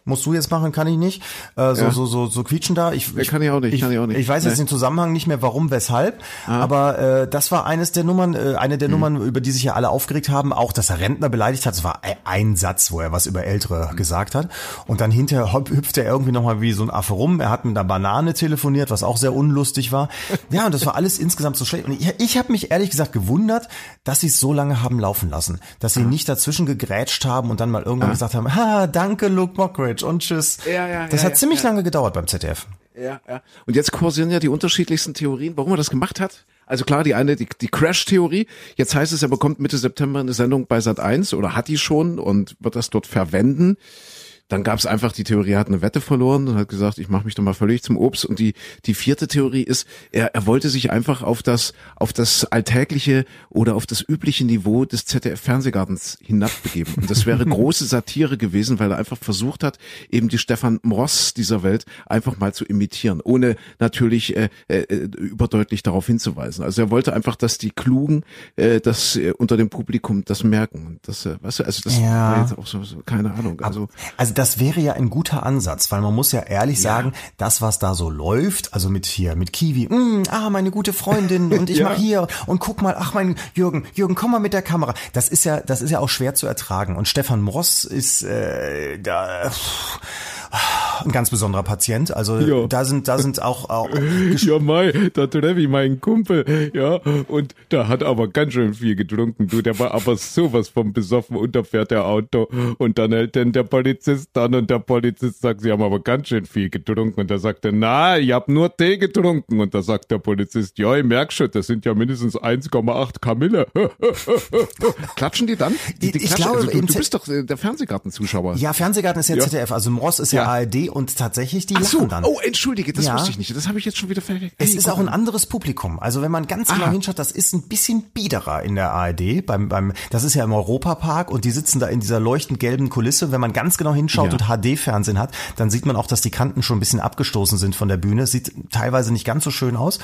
musst du jetzt machen, kann ich nicht. Äh, so, Ja. so, so, so quietschen da. Ich, Ja, kann ich auch nicht, Ich, kann ich auch nicht. ich weiß jetzt Nee. den Zusammenhang nicht mehr, warum, weshalb. Aber äh, das war eines der Nummern, äh, eine Mhm. der Nummern, über die sich ja alle aufgeregt haben. Auch, dass er Rentner beleidigt hat. Es war e- ein Satz, wo er was über Ältere Mhm. gesagt hat. Und dann hinterher hüp- hüpfte er irgendwie nochmal wie so ein Affe rum. Er hat mit einer Banane telefoniert, was auch sehr unlustig war. Ja, und das war alles insgesamt so schlecht. Und ich, ich habe mich ehrlich gesagt gewundert, dass sie es so lange haben laufen lassen. Dass sie nicht dazwischen gegrätscht haben und dann mal irgendwann gesagt haben, ha, danke Luke Mockridge und tschüss. Ja, ja, das ja, hat ziemlich lange gedauert beim ZDF. Ja, ja. Und jetzt kursieren ja die unterschiedlichsten Theorien, warum er das gemacht hat. Also klar, die eine, die, die Crash-Theorie. Jetzt heißt es, er bekommt Mitte September eine Sendung bei Sat 1 oder hat die schon und wird das dort verwenden. Dann gab es einfach die Theorie, er hat eine Wette verloren und hat gesagt, ich mache mich doch mal völlig zum Obst. Und die die vierte Theorie ist, er, er wollte sich einfach auf das auf das alltägliche oder auf das übliche Niveau des ZDF Fernsehgartens hinabbegeben. Und das wäre große Satire gewesen, weil er einfach versucht hat, eben die Stefan Moss dieser Welt einfach mal zu imitieren, ohne natürlich äh, äh, überdeutlich darauf hinzuweisen. Also er wollte einfach, dass die Klugen äh, das äh, unter dem Publikum das merken. Und das, äh, weißt du, also das Ja. war jetzt auch so, so keine Ahnung. Also Also das wäre ja ein guter Ansatz, weil man muss ja ehrlich sagen, das, was da so läuft, also mit hier, mit Kiwi, mm, ah, meine gute Freundin und ich Ja. mach hier und guck mal, ach mein Jürgen, Jürgen, komm mal mit der Kamera. Das ist ja, das ist ja auch schwer zu ertragen. Und Stefan Moss ist äh, da pff, ein ganz besonderer Patient. Also Ja. da sind, da sind auch, auch Ja, Mai, da treffe ich meinen Kumpel, ja, und der hat aber ganz schön viel getrunken, du, der war aber sowas von besoffen und da fährt der Auto und dann hält den der Polizist an und der Polizist sagt, sie haben aber ganz schön viel getrunken und da sagt er, na, ich hab nur Tee getrunken und da sagt der Polizist, ja, ich merk schon, das sind ja mindestens 1,8 Kamille. klatschen die dann? Die, die Ich klatschen. glaube, also, du, du bist doch äh, der Fernsehgartenzuschauer. ja, Fernsehgarten ist ja, Ja. ZDF, also Moss ist ja, Ja. ARD und tatsächlich die Ach so, lachen dann. oh, entschuldige, das Ja. wusste ich nicht. Das habe ich jetzt schon wieder vergessen. Es ist auch ein anderes Publikum. Also wenn man ganz genau Aha. hinschaut, das ist ein bisschen biederer in der ARD. Beim, beim, das ist ja im Europapark und die sitzen da in dieser leuchtend gelben Kulisse. Wenn man ganz genau hinschaut Ja. und HD-Fernsehen hat, dann sieht man auch, dass die Kanten schon ein bisschen abgestoßen sind von der Bühne. Sieht teilweise nicht ganz so schön aus.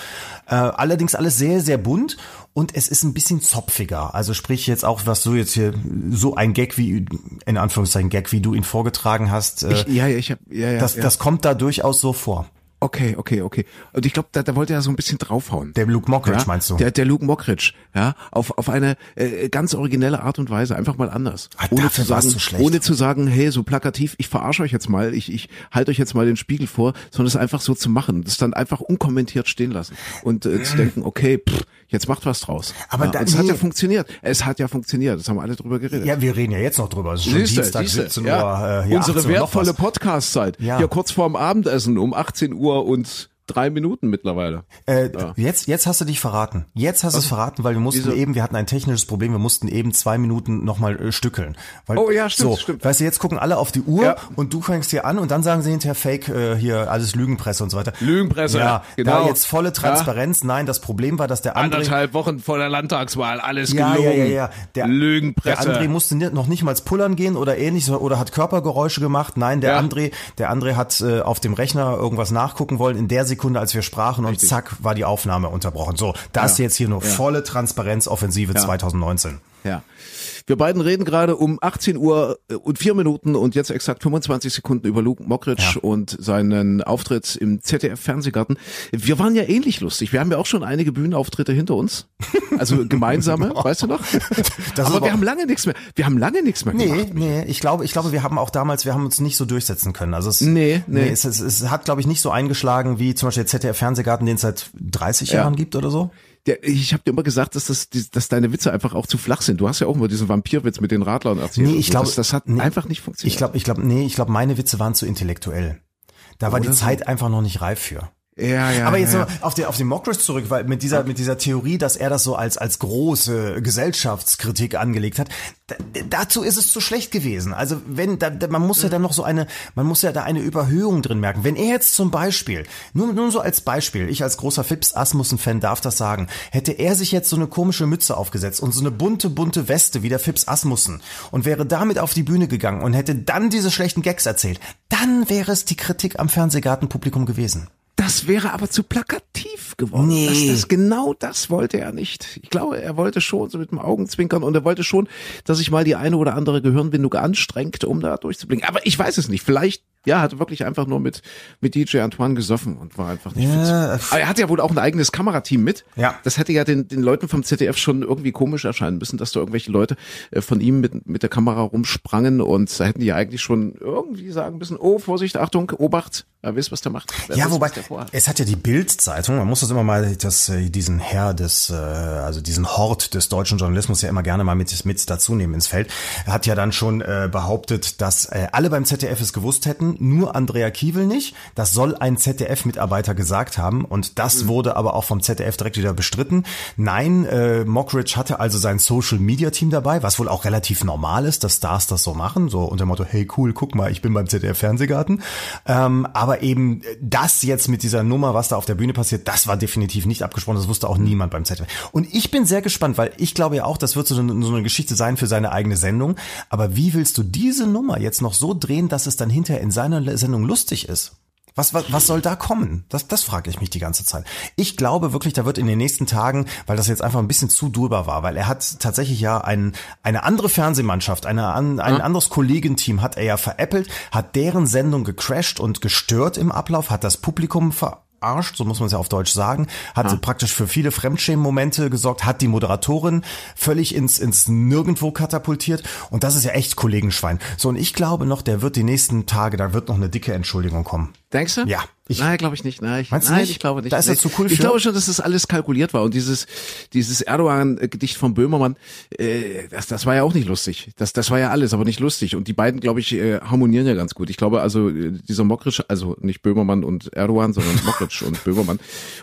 Äh, allerdings alles sehr, sehr bunt und es ist ein bisschen zopfiger. Also sprich jetzt auch, was du jetzt hier, so ein Gag wie, in Anführungszeichen Gag, wie du ihn vorgetragen hast, äh, Ich, ja, ja, ich hab, ja, ja, das, ja. das kommt da durchaus so vor. Okay, okay, okay. Und ich glaube, da, da wollte er so ein bisschen draufhauen. Der Luke Mockridge ja? meinst du? Der, der Luke Mockridge, ja, auf, auf eine äh, ganz originelle Art und Weise, einfach mal anders. Ah, ohne zu sagen, ohne zu sagen, hey, so plakativ, ich verarsche euch jetzt mal, ich, ich halte euch jetzt mal den Spiegel vor, sondern es einfach so zu machen, das dann einfach unkommentiert stehen lassen und äh, zu denken, okay, pff, jetzt macht was draus. Aber ja, da- und es hat nee. ja funktioniert. Es hat ja funktioniert. Das haben alle drüber geredet. Ja, wir reden ja jetzt noch drüber. Es ist schon Siehste, Dienstag, siehste, 17 ja. Uhr. Äh, ja, Unsere 18 Uhr noch wertvolle. Podcast-Zeit. Ja. Hier kurz vorm Abendessen um 18 Uhr und drei Minuten mittlerweile. Äh, Jetzt, jetzt hast du dich verraten. Jetzt hast du es verraten, weil wir mussten Wieso? eben, wir hatten ein technisches Problem, wir mussten eben zwei Minuten nochmal äh, stückeln. Weil, Oh ja, stimmt, so, stimmt. Weißt du, jetzt gucken alle auf die Uhr Ja. und du fängst hier an und dann sagen sie hinterher Fake, äh, hier alles Lügenpresse und so weiter. Lügenpresse, Ja, genau. da jetzt volle Transparenz. Nein, das Problem war, dass der André Anderthalb Wochen vor der Landtagswahl, alles ja, gelogen. ja, ja, ja. Der, Lügenpresse. Der André musste noch nicht mal pullern gehen oder ähnlich oder hat Körpergeräusche gemacht. Nein, der Ja. André, der André hat äh, auf dem Rechner irgendwas nachgucken wollen in der Sekunde, als wir sprachen und zack war die Aufnahme unterbrochen. So, das Ja. jetzt hier nur volle Transparenz-Offensive 2019. Ja. Wir beiden reden gerade um 18 Uhr und vier Minuten und jetzt exakt 25 Sekunden über Luke Mockridge Ja. und seinen Auftritt im ZDF Fernsehgarten. Wir waren ja ähnlich lustig. Wir haben ja auch schon einige Bühnenauftritte hinter uns. Also gemeinsame, weißt du noch? Das ist aber wir aber- haben lange nichts mehr. Wir haben lange nichts mehr Nee, gemacht. nee, ich glaube, ich glaube, wir haben auch damals, wir haben uns nicht so durchsetzen können. Also es, Nee, nee. es, es, es hat, glaube ich, nicht so eingeschlagen wie zum Beispiel der ZDF-Fernsehgarten, den es seit 30 Ja. Jahren gibt oder so. Der, ich habe dir immer gesagt, dass, das, die- dass deine Witze einfach auch zu flach sind. Du hast ja auch immer diesen Vampirwitz mit den Radlern erzählt. Nee, und ich glaube, das, das hat nee, einfach nicht funktioniert. Ich glaube, ich glaube, nee, ich glaube, meine Witze waren zu intellektuell. Da war die Oder so. Zeit einfach noch nicht reif für. Ja, ja, Aber jetzt ja, noch auf den, auf den Mockridge zurück, weil mit dieser, mit dieser Theorie, dass er das so als, als große Gesellschaftskritik angelegt hat, da, dazu ist es zu schlecht gewesen. Also wenn, da, da, man muss ja dann noch so eine, man muss ja da eine Überhöhung drin merken. Wenn er jetzt zum Beispiel, nur, nur so als Beispiel, ich als großer Phipps Asmussen-Fan darf das sagen, hätte er sich jetzt so eine komische Mütze aufgesetzt und so eine bunte, bunte Weste wie der Phipps Asmussen und wäre damit auf die Bühne gegangen und hätte dann diese schlechten Gags erzählt, dann wäre es die Kritik am Fernsehgartenpublikum gewesen. Das wäre aber zu plakativ geworden. Nee. Das, das, genau das wollte er nicht. Ich glaube, er wollte schon so mit dem Augenzwinkern und er wollte schon, dass sich mal die eine oder andere Gehirnwindung anstrengt, um da durchzublicken. Aber ich weiß es nicht. Vielleicht, ja, hat er wirklich einfach nur mit, mit DJ Antoine gesoffen und war einfach nicht Ja, witzig. Aber er hat ja wohl auch ein eigenes Kamerateam mit. Ja. Das hätte ja den, den Leuten vom ZDF schon irgendwie komisch erscheinen müssen, dass da irgendwelche Leute äh, von ihm mit, mit der Kamera rumsprangen und da hätten die ja eigentlich schon irgendwie sagen müssen, oh, Vorsicht, Achtung, Obacht, er weiß, was der macht. Er Ja, weiß, wobei es hat ja die Bild-Zeitung, man muss das immer mal, das, äh, diesen Herr des, äh, also diesen Hort des deutschen Journalismus ja immer gerne mal mit, mit dazu nehmen ins Feld. Er hat ja dann schon äh, behauptet, dass äh, alle beim ZDF es gewusst hätten, nur Andrea Kiewel nicht. Das soll ein ZDF-Mitarbeiter gesagt haben und das wurde aber auch vom ZDF direkt wieder bestritten. Nein, äh, Mockridge hatte also sein Social-Media-Team dabei, was wohl auch relativ normal ist, dass Stars das so machen, so unter dem Motto, hey cool, guck mal, ich bin beim ZDF-Fernsehgarten. Ähm, aber eben das jetzt mit dieser Nummer, was da auf der Bühne passiert, das war definitiv nicht abgesprochen, das wusste auch niemand beim ZDF. Und ich bin sehr gespannt, weil ich glaube ja auch, das wird so eine, so eine Geschichte sein für seine eigene Sendung. Aber wie willst du diese Nummer jetzt noch so drehen, dass es dann hinterher in seiner Sendung lustig ist? Was, was, was soll da kommen? Das, das frage ich mich die ganze Zeit. Ich glaube wirklich, da wird in den nächsten Tagen, weil das jetzt einfach ein bisschen zu drüber war, weil er hat tatsächlich ja ein, eine andere Fernsehmannschaft, eine, an, ein anderes Kollegenteam hat er ja veräppelt, hat deren Sendung gecrashed und gestört im Ablauf, hat das Publikum ver verarscht, so muss man es ja auf Deutsch sagen, hat praktisch für viele Fremdschämen-Momente gesorgt, hat die Moderatorin völlig ins, ins Nirgendwo katapultiert und das ist ja echt Kollegenschwein. So und ich glaube noch, der wird die nächsten Tage, da wird noch eine dicke Entschuldigung kommen. Denkst du? Ja, ich- nein, glaube ich nicht. Nein, ich, nein, nicht? ich glaube nicht. Da ist Nee. zu cool Ich für? glaube schon, dass das alles kalkuliert war und dieses dieses Erdogan-Gedicht von Böhmermann, äh, das, das war ja auch nicht lustig. Das das war ja alles, aber nicht lustig. Und die beiden, glaube ich, äh, harmonieren ja ganz gut. Ich glaube also äh, dieser Mockridge, also nicht Böhmermann und Erdogan, sondern Mockridge und Böhmermann.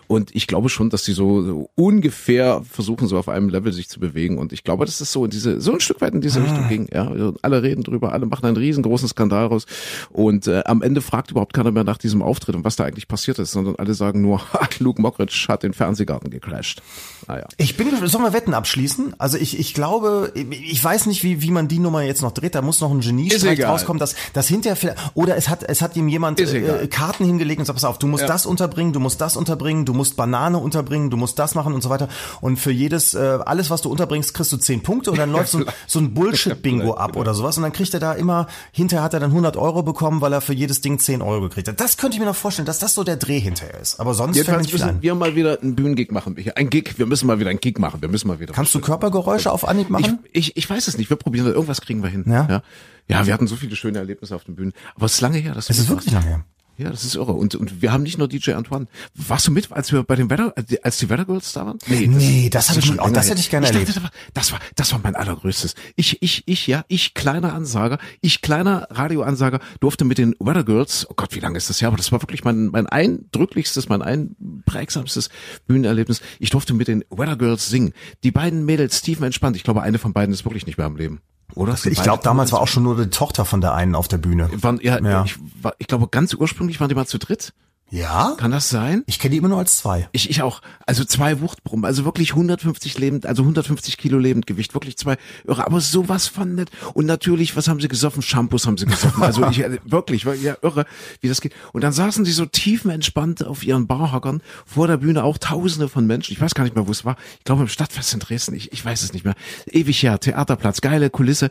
Und ich glaube schon, dass die so, so ungefähr versuchen, so auf einem Level sich zu bewegen. Und ich glaube, dass das so in diese so ein Stück weit in diese Ah. Richtung ging. Ja, alle reden drüber, alle machen einen riesengroßen Skandal raus. Und äh, am Ende fragt überhaupt keiner mehr nach diesem Auftritt und was da eigentlich passiert ist, sondern alle sagen nur, Luke Mockridge hat den Fernsehgarten gecrashed. Naja. Ich bin, sollen wir Wetten abschließen? Also ich, ich glaube, ich weiß nicht, wie, wie man die Nummer jetzt noch dreht. Da muss noch ein Geniestreich rauskommen, dass, dass hinterher vielleicht, oder es hat, es hat ihm jemand äh, Karten hingelegt und sagt, pass auf, du musst Ja. das unterbringen, du musst das unterbringen, du musst Banane unterbringen, du musst das machen und so weiter. Und für jedes, äh, alles, was du unterbringst, kriegst du zehn Punkte und dann läuft so, ein- so ein Bullshit-Bingo ab oder sowas und dann kriegt er da immer, hinterher hat er dann 100 Euro bekommen, weil er für jedes Ding 10 Euro gekriegt hat. Das könnte ich mir noch vorstellen, dass das so der Dreh hinterher ist. Aber sonst nicht viel müssen wir mal wieder einen Bühnengig machen. Ein Gig. Wir müssen mal wieder einen Gig machen. Wir müssen mal wieder. Kannst du Körpergeräusche auf Anhieb ich, machen? ich, ich weiß es nicht. Wir probieren das. Irgendwas kriegen wir hin. Ja? ja. Ja, wir hatten so viele schöne Erlebnisse auf den Bühnen. Aber es ist lange her. Dass Es ist das wirklich lange her. Ja, das ist irre. Und, und wir haben nicht nur DJ Antoine. Warst du mit, als wir bei den Wetter, als die Weather Girls da waren? Nee, das hab ist ich- schon länger das hätte ich gerne dachte, erlebt. Das war, das war, das war mein allergrößtes. Ich, ich, ich, ja, ich kleiner Ansager, ich kleiner Radioansager durfte mit den Weather Girls, oh Gott, wie lange ist das her? Aber das war wirklich mein, mein eindrücklichstes, mein einprägsamstes Bühnenerlebnis. Ich durfte mit den Weather Girls singen. Die beiden Mädels tiefen entspannt. Ich glaube, eine von beiden ist wirklich nicht mehr am Leben. Oder? Sind Ich glaube, damals war auch schon nur die Tochter von der einen auf der Bühne. waren, ja, Ja. Ich, war, ich glaube, ganz ursprünglich waren die mal zu dritt. Ja? Kann das sein? Ich kenne die immer nur als zwei. Ich, ich auch. Also zwei Wuchtbrummen, also wirklich 150 lebend, also 150 Kilo Lebendgewicht, wirklich zwei irre, aber sowas von nett. Und natürlich, was haben sie gesoffen? Shampoos haben sie gesoffen. Also ich, äh, wirklich, war ja irre, wie das geht. Und dann saßen sie so tiefenentspannt auf ihren Barhockern vor der Bühne, auch tausende von Menschen. Ich weiß gar nicht mehr, wo es war. Ich glaube im Stadtfest in Dresden. Ich, ich weiß es nicht mehr. Ewig her, Theaterplatz, geile Kulisse.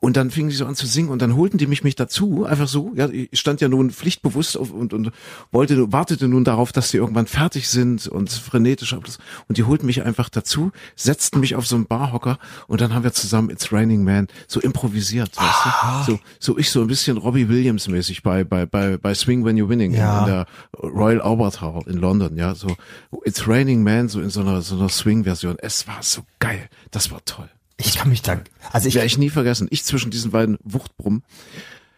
Und dann fingen sie so an zu singen und dann holten die mich mich dazu, einfach so. Ja, ich stand ja nun pflichtbewusst auf und, und wollte, wartete nun darauf, dass sie irgendwann fertig sind und frenetisch. Und die holten mich einfach dazu, setzten mich auf so einen Barhocker und dann haben wir zusammen It's Raining Man so improvisiert, weißt du? So, so ich so ein bisschen Robbie Williams mäßig bei, bei, bei, bei Swing When You're Winning Ja. in der Royal Albert Hall in London, ja, so It's Raining Man, so in so einer, so einer Swing-Version. Es war so geil. Das war toll. Ich kann mich da, also ich, Werde ich nie vergessen. Ich zwischen diesen beiden Wuchtbrummen.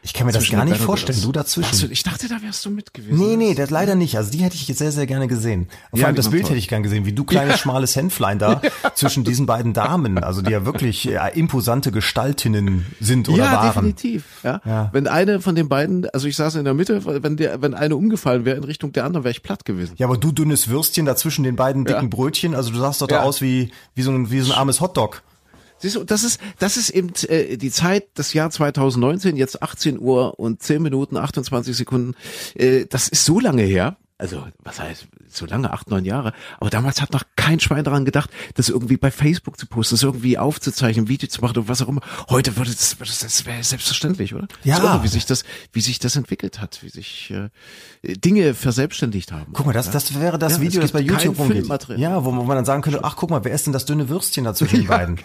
Ich kann mir das gar nicht vorstellen. Du dazwischen. Du- Ich dachte, da wärst du mit gewesen. Nee, nee, das leider nicht. Also die hätte ich jetzt sehr, sehr gerne gesehen. Vor Ja, allem das Bild toll. hätte ich gern gesehen, wie du kleines schmales Hänflein da zwischen diesen beiden Damen, also die ja wirklich ja, imposante Gestaltinnen sind oder ja, waren. definitiv. Ja. Ja. Wenn eine von den beiden, also ich saß in der Mitte, wenn der, wenn eine umgefallen wäre in Richtung der anderen, wäre ich platt gewesen. Ja, aber du dünnes Würstchen da zwischen den beiden dicken Ja. Brötchen, also du sahst doch da Ja. aus wie, wie so ein, wie so ein armes Hotdog. Siehst du, das ist, das ist eben äh, die Zeit, das Jahr 2019, jetzt 18 Uhr und 10 Minuten, 28 Sekunden. Äh, das ist so lange her. Also, was heißt, so lange, acht, neun Jahre. Aber damals hat noch kein Schwein daran gedacht, das irgendwie bei Facebook zu posten, das irgendwie aufzuzeichnen, ein Video zu machen oder was auch immer. Heute würde das, das, das wäre selbstverständlich, oder? Ja. Das irre, wie sich das, wie sich das entwickelt hat, wie sich äh, Dinge verselbständigt haben. Guck mal, das, das wäre das Ja, Video, das bei YouTube rumgeht. Ja, wo, wo man dann sagen könnte, ach guck mal, wer ist denn das dünne Würstchen da zwischen den beiden?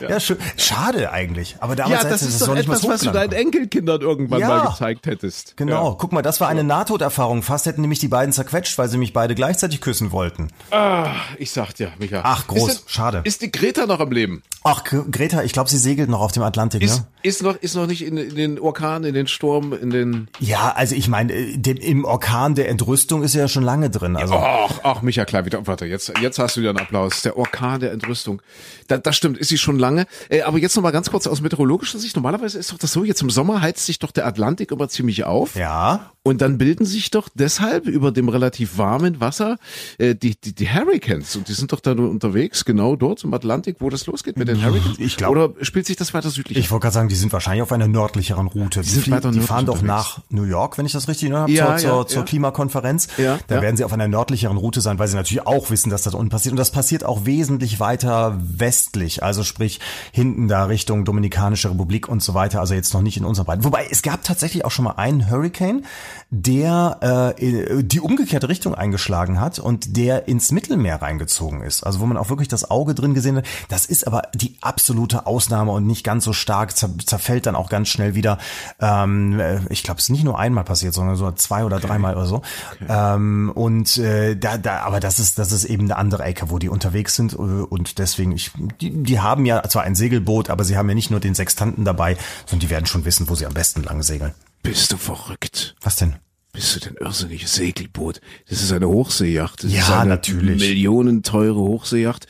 Ja, schön. Schade eigentlich. Aber damals Ja, das ist es doch etwas, was du deinen Enkelkindern irgendwann Ja. mal gezeigt hättest. Genau, guck mal, das war eine Nahtoderfahrung. Fast hätten nämlich die beiden zerquetscht, weil sie mich beide gleichzeitig küssen wollten. Ah, ich sag dir, Micha. Ach, groß, Ist denn- schade. Ist die Greta noch am Leben? Ach, Gre- Greta, ich glaube, sie segelt noch auf dem Atlantik, Ist, ne? ist noch, ist noch nicht in, in den Orkan, in den Sturm, in den. Ja, also ich meine, äh, im Orkan der Entrüstung ist sie ja schon lange drin. Also Ach, ach, Micha, klar, wieder. Warte, jetzt, jetzt hast du wieder einen Applaus. Der Orkan der Entrüstung. Da, das stimmt, ist sie schon lange. Äh, aber jetzt noch mal ganz kurz aus meteorologischer Sicht. Normalerweise ist doch das so, jetzt im Sommer heizt sich doch der Atlantik immer ziemlich auf. ja, Und dann bilden sich doch deshalb über dem relativ warmen Wasser äh, die, die, die Hurricanes. Und die sind doch dann unterwegs, genau dort im Atlantik, wo das losgeht mit den Hurricanes. Ich glaub- Oder spielt sich das weiter südlich? ich wollte gerade sagen, die sind wahrscheinlich auf einer nördlicheren Route. Die, sind fliegen- die fahren doch nach New York, wenn ich das richtig ne, habe, Ja, zur, ja, zur, zur ja. Klimakonferenz. Ja, da werden sie auf einer nördlicheren Route sein, weil sie natürlich auch wissen, dass das unten passiert. Und das passiert auch wesentlich weiter westlich, also sprich hinten da Richtung Dominikanische Republik und so weiter. Also jetzt noch nicht in unserer Breite. Wobei es gab tatsächlich auch schon mal einen Hurricane, der äh, die umgekehrte Richtung eingeschlagen hat und der ins Mittelmeer reingezogen ist. Also wo man auch wirklich das Auge drin gesehen hat. Das ist aber die absolute Ausnahme und nicht ganz so stark, zer zerfällt dann auch ganz schnell wieder. Ähm, äh, ich glaube, es ist nicht nur einmal passiert, sondern so zwei oder dreimal oder so. Ähm, und äh, da, da, aber das ist, das ist eben eine andere Ecke, wo die unterwegs sind äh, und deswegen, ich, die, die haben ja zwar ein Segelboot, aber sie haben ja nicht nur den Sextanten dabei, sondern die werden schon wissen, wo sie am besten lang segeln. Bist du verrückt? Was denn? Bist du denn irrsinniges Segelboot? Das ist eine Hochseejacht. Das Ja, ist eine natürlich. Millionenteure Hochseejacht.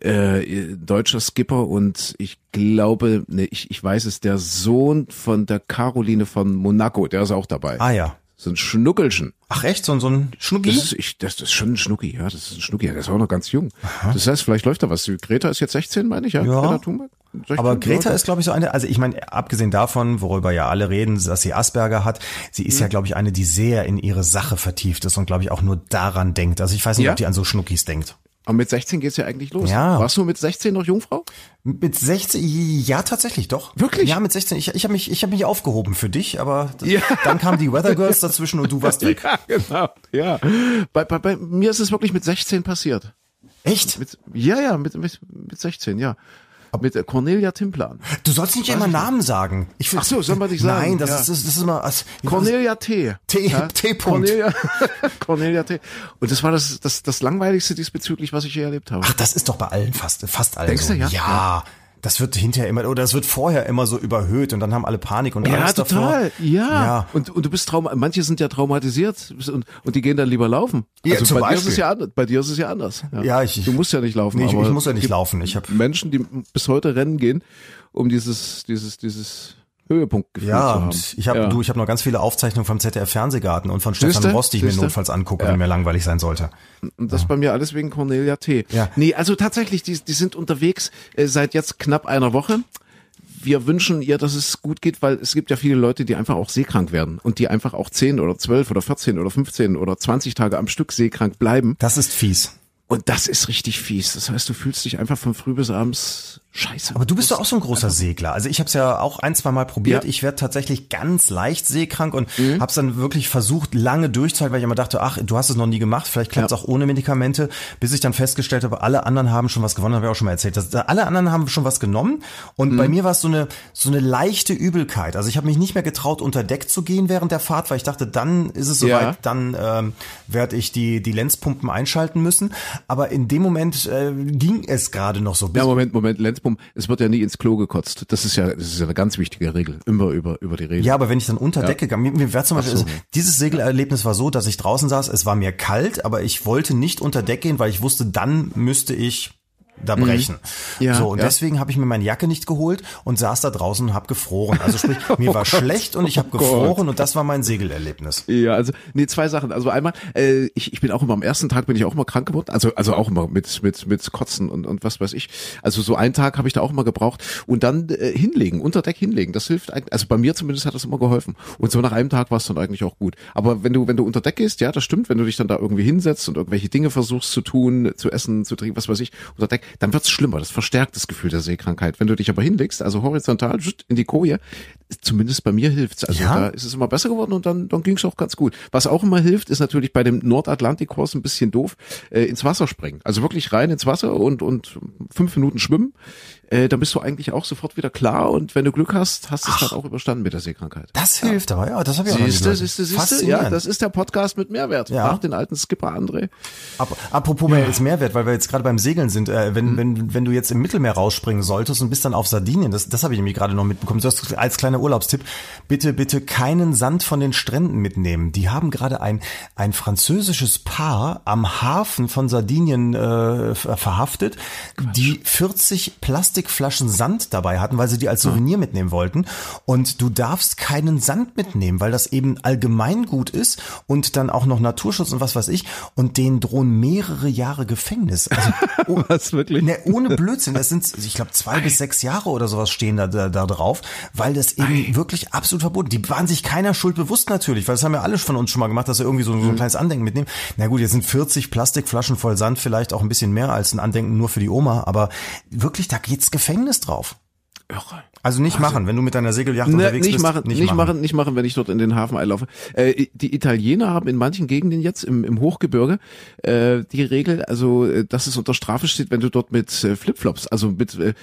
Äh, deutscher Skipper und ich glaube, ne, ich, ich weiß es, der Sohn von der Caroline von Monaco, der ist auch dabei. Ah ja. So ein Schnuckelchen. Ach echt, so, so ein Schnucki? Das ist, ich, das, das ist schon ein Schnucki, ja, das ist ein Schnucki, der ist auch noch ganz jung. Das heißt, vielleicht läuft da was. Greta ist jetzt 16, meine ich, ja? Ja. Greta Thunberg? 16? Aber Greta ist, glaube ich, so eine, also ich meine, abgesehen davon, worüber ja alle reden, dass sie Asperger hat, sie ist ja, glaube ich, eine, die sehr in ihre Sache vertieft ist und, glaube ich, auch nur daran denkt. Also ich weiß nicht, Ja? ob die an so Schnuckis denkt. Aber mit 16 geht's ja eigentlich los. Ja. Warst du mit 16 noch Jungfrau? Mit 16, ja, tatsächlich, doch. Wirklich? Ja, mit 16. Ich, ich habe mich, ich habe mich aufgehoben für dich, aber das, Ja. dann kamen die Weather Girls dazwischen und du warst weg. Ja, genau. Ja. Bei, bei, bei mir ist es wirklich mit 16 passiert. Echt? Mit, ja, ja, mit, mit, mit 16, ja. Mit Cornelia Timplan. Du sollst nicht immer Namen sagen. Ich Ach so, soll man nicht sagen? Nein, das, Ja. ist, das, das ist immer... Also, Cornelia T. T- T. Punkt. Cornelia, Cornelia T. Und das war das, das, das langweiligste diesbezüglich, was ich je erlebt habe. Ach, das ist doch bei allen fast, fast allen Denkst so. du, ja? Ja. Das wird hinterher immer, oder das wird vorher immer so überhöht und dann haben alle Panik und Ja, Angst total. davor. Ja. Ja. Und, und du bist trauma manche sind ja traumatisiert und, und die gehen dann lieber laufen. Ja, also zum bei dir ist Beispiel. es ja anders. Bei dir ist es ja anders. Ja, ich- du musst ja nicht laufen. Nee, ich, ich muss ja nicht laufen. Ich habe Menschen, die bis heute rennen gehen, um dieses, dieses, dieses Höhepunktgefühl ja, zu haben. und ich habe ja. du, ich habe noch ganz viele Aufzeichnungen vom ZDF Fernsehgarten und von Stefan Siehste? Rost, die ich mir Siehste? notfalls angucke, Ja. wenn mir langweilig sein sollte. Und das bei mir alles wegen Cornelia T. Ja. Nee, also tatsächlich, die, die sind unterwegs äh, seit jetzt knapp einer Woche. Wir wünschen ihr, dass es gut geht, weil es gibt ja viele Leute, die einfach auch seekrank werden und die einfach auch 10 oder 12 oder 14 oder 15 oder 20 Tage am Stück seekrank bleiben. Das ist fies. Und das ist richtig fies. Das heißt, du fühlst dich einfach von früh bis abends scheiße. Aber du bist doch auch so ein großer Segler. Also ich habe es ja auch ein, zwei Mal probiert. Ja. Ich werde tatsächlich ganz leicht seekrank und Mhm. habe es dann wirklich versucht, lange durchzuhalten, weil ich immer dachte, ach, du hast es noch nie gemacht, vielleicht klappt es Ja. auch ohne Medikamente, bis ich dann festgestellt habe, alle anderen haben schon was gewonnen, habe ich auch schon mal erzählt. Dass, alle anderen haben schon was genommen und Mhm. bei mir war es so eine so eine leichte Übelkeit. Also ich habe mich nicht mehr getraut, unter Deck zu gehen während der Fahrt, weil ich dachte, dann ist es soweit, Ja. dann ähm, werde ich die die Lenzpumpen einschalten müssen. Aber in dem Moment äh, ging es gerade noch so. Ja, Moment, Moment, Lenzpum, es wird ja nie ins Klo gekotzt. Das ist ja, das ist ja eine ganz wichtige Regel. Immer über, über die Regel. Ja, aber wenn ich dann unter Deck gegangen mir, mir zum Beispiel, so. dieses Segelerlebnis war so, dass ich draußen saß, es war mir kalt, aber ich wollte nicht unter Deck gehen, weil ich wusste, dann müsste ich da brechen. Ja, so, und ja. deswegen habe ich mir meine Jacke nicht geholt und saß da draußen und habe gefroren. Also sprich, mir war schlecht und ich habe gefroren und das war mein Segelerlebnis. Ja, also nee, zwei Sachen. Also einmal, äh, ich, ich bin auch immer am ersten Tag bin ich auch immer krank geworden, also also auch immer mit mit mit Kotzen und und was weiß ich. Also so einen Tag habe ich da auch immer gebraucht und dann äh, hinlegen, unter Deck hinlegen. Das hilft eigentlich. Also bei mir zumindest hat das immer geholfen. Und so nach einem Tag war es dann eigentlich auch gut. Aber wenn du wenn du unter Deck gehst, ja, das stimmt. Wenn du dich dann da irgendwie hinsetzt und irgendwelche Dinge versuchst zu tun, zu essen, zu trinken, was weiß ich, unter Deck, dann wird's schlimmer. Das verstärkt das Gefühl der Seekrankheit. Wenn du dich aber hinlegst, also horizontal in die Koje, zumindest bei mir hilft's. Also Ja? da ist es immer besser geworden und dann, dann ging's auch ganz gut. Was auch immer hilft, ist natürlich bei dem Nordatlantik-Kurs ein bisschen doof, äh, ins Wasser springen. Also wirklich rein ins Wasser und, und fünf Minuten schwimmen. Äh, dann bist du eigentlich auch sofort wieder klar und wenn du Glück hast, hast du es dann auch überstanden mit der Seekrankheit. Das hilft aber, ja, das habe ich auch noch Siehste, siehste, siehste, ja, das ist der Podcast mit Mehrwert. Ja. Frag den alten Skipper André. Ap apropos ja. jetzt Mehrwert, weil wir jetzt gerade beim Segeln sind, äh, wenn, Mhm. wenn, wenn du jetzt im Mittelmeer rausspringen solltest und bist dann auf Sardinien, das, das habe ich nämlich gerade noch mitbekommen, du hast als kleiner Urlaubstipp, bitte, bitte keinen Sand von den Stränden mitnehmen. Die haben gerade ein, ein französisches Paar am Hafen von Sardinien äh, ver- verhaftet, die 40 Plastikflaschen Sand dabei hatten, weil sie die als Souvenir mitnehmen wollten. Und du darfst keinen Sand mitnehmen, weil das eben Allgemeingut ist und dann auch noch Naturschutz und was weiß ich. Und denen drohen mehrere Jahre Gefängnis. Also, oh, Was, wirklich? Ne, ohne Blödsinn. Das sind, ich glaube, zwei bis sechs Jahre oder sowas stehen da, da, da drauf, weil das eben wirklich absolut verboten. Die waren sich keiner Schuld bewusst natürlich, weil das haben ja alle von uns schon mal gemacht, dass sie irgendwie so, so ein kleines Andenken mitnehmen. Na gut, jetzt sind 40 Plastikflaschen voll Sand vielleicht auch ein bisschen mehr als ein Andenken nur für die Oma, aber wirklich, da geht's Gefängnis drauf. Irre. Also nicht machen, wenn du mit deiner Segelyacht Ne, unterwegs nicht bist. machen, nicht, machen. nicht machen, wenn ich dort in den Hafen einlaufe. Äh, die Italiener haben in manchen Gegenden jetzt im, im Hochgebirge äh, die Regel, also äh, dass es unter Strafe steht, wenn du dort mit äh, Flipflops, also mit äh,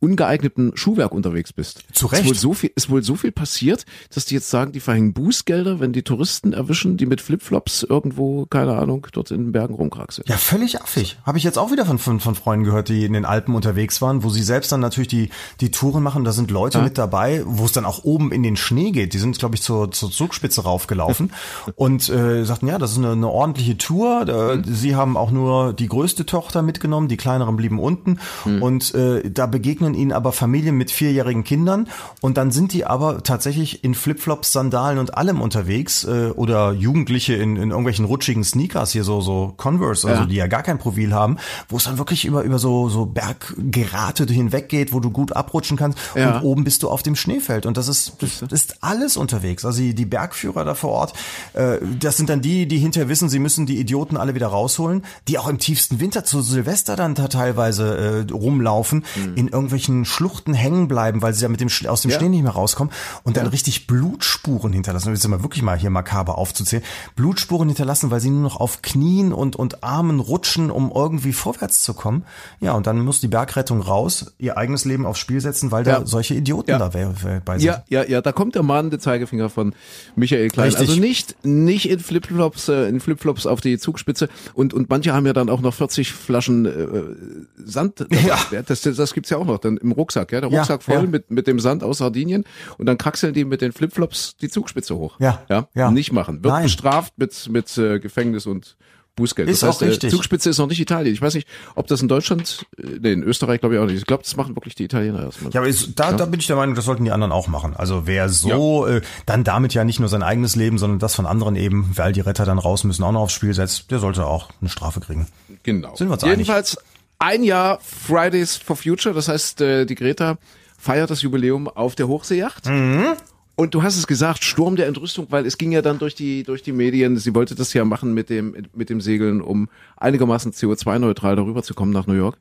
ungeeignetem Schuhwerk unterwegs bist. Zu Recht. Ist wohl so viel, ist wohl so viel passiert, dass die jetzt sagen, die verhängen Bußgelder, wenn die Touristen erwischen, die mit Flipflops irgendwo, keine Ahnung, dort in den Bergen rumkraxeln. Ja, völlig affig. Habe ich jetzt auch wieder von, von, von Freunden gehört, die in den Alpen unterwegs waren, wo sie selbst dann natürlich die, die Touren machen. Da sind Leute mit dabei, wo es dann auch oben in den Schnee geht. Die sind, glaube ich, zur, zur Zugspitze raufgelaufen und äh, sagten, ja, das ist eine, eine ordentliche Tour. Da, Sie haben auch nur die größte Tochter mitgenommen, die kleineren blieben unten. Und äh, da begegnen ihnen aber Familien mit vierjährigen Kindern. Und dann sind die aber tatsächlich in Flipflops, Sandalen und allem unterwegs äh, oder Jugendliche in, in irgendwelchen rutschigen Sneakers hier so so Converse, also Ja. die ja gar kein Profil haben, wo es dann wirklich über über so so Berggerate hinweg geht, wo du gut abrutschen kannst. Ja. Ja. und oben bist du auf dem Schneefeld und das ist, das ist alles unterwegs. Also die, die Bergführer da vor Ort, äh, das sind dann die, die hinterher wissen, sie müssen die Idioten alle wieder rausholen, die auch im tiefsten Winter zu Silvester dann da teilweise äh, rumlaufen, in irgendwelchen Schluchten hängen bleiben, weil sie ja mit dem aus dem Ja. Schnee nicht mehr rauskommen und dann richtig Blutspuren hinterlassen. Jetzt sind wir wirklich mal hier makaber aufzuzählen. Blutspuren hinterlassen, weil sie nur noch auf Knien und, und Armen rutschen, um irgendwie vorwärts zu kommen. Ja, und dann muss die Bergrettung raus, ihr eigenes Leben aufs Spiel setzen, weil da Ja. Solche Idioten Ja. da bei sind. Ja, ja, ja, da kommt der mahnende Zeigefinger von Michael Klein. Richtig. Also nicht, nicht in Flipflops, äh, in Flipflops auf die Zugspitze. Und, und manche haben ja dann auch noch 40 Flaschen äh, Sand. Ja. Das, das gibt's ja auch noch dann im Rucksack. Ja, der Ja, Rucksack voll ja. mit, mit dem Sand aus Sardinien. Und dann kraxeln die mit den Flipflops die Zugspitze hoch. Ja, ja, ja. nicht machen. Wird Nein. bestraft mit, mit äh, Gefängnis und Bußgeld. Ist das heißt, auch richtig. Äh, Zugspitze ist noch nicht Italien. Ich weiß nicht, ob das in Deutschland, äh, nee, in Österreich glaube ich auch nicht. Ich glaube, das machen wirklich die Italiener erstmal. Ja, aber ist, da, da bin ich der Meinung, das sollten die anderen auch machen. Also wer so äh, dann damit ja nicht nur sein eigenes Leben, sondern das von anderen eben, weil die Retter dann raus müssen, auch noch aufs Spiel setzt, der sollte auch eine Strafe kriegen. Genau. Sind wir uns einig? Jedenfalls ein Jahr Fridays for Future, das heißt, äh, die Greta feiert das Jubiläum auf der Hochseejacht. Mhm. Und du hast es gesagt, Sturm der Entrüstung, weil es ging ja dann durch die durch die Medien. Sie wollte das ja machen mit dem mit dem Segeln, um einigermaßen CO2-neutral darüber zu kommen nach New York.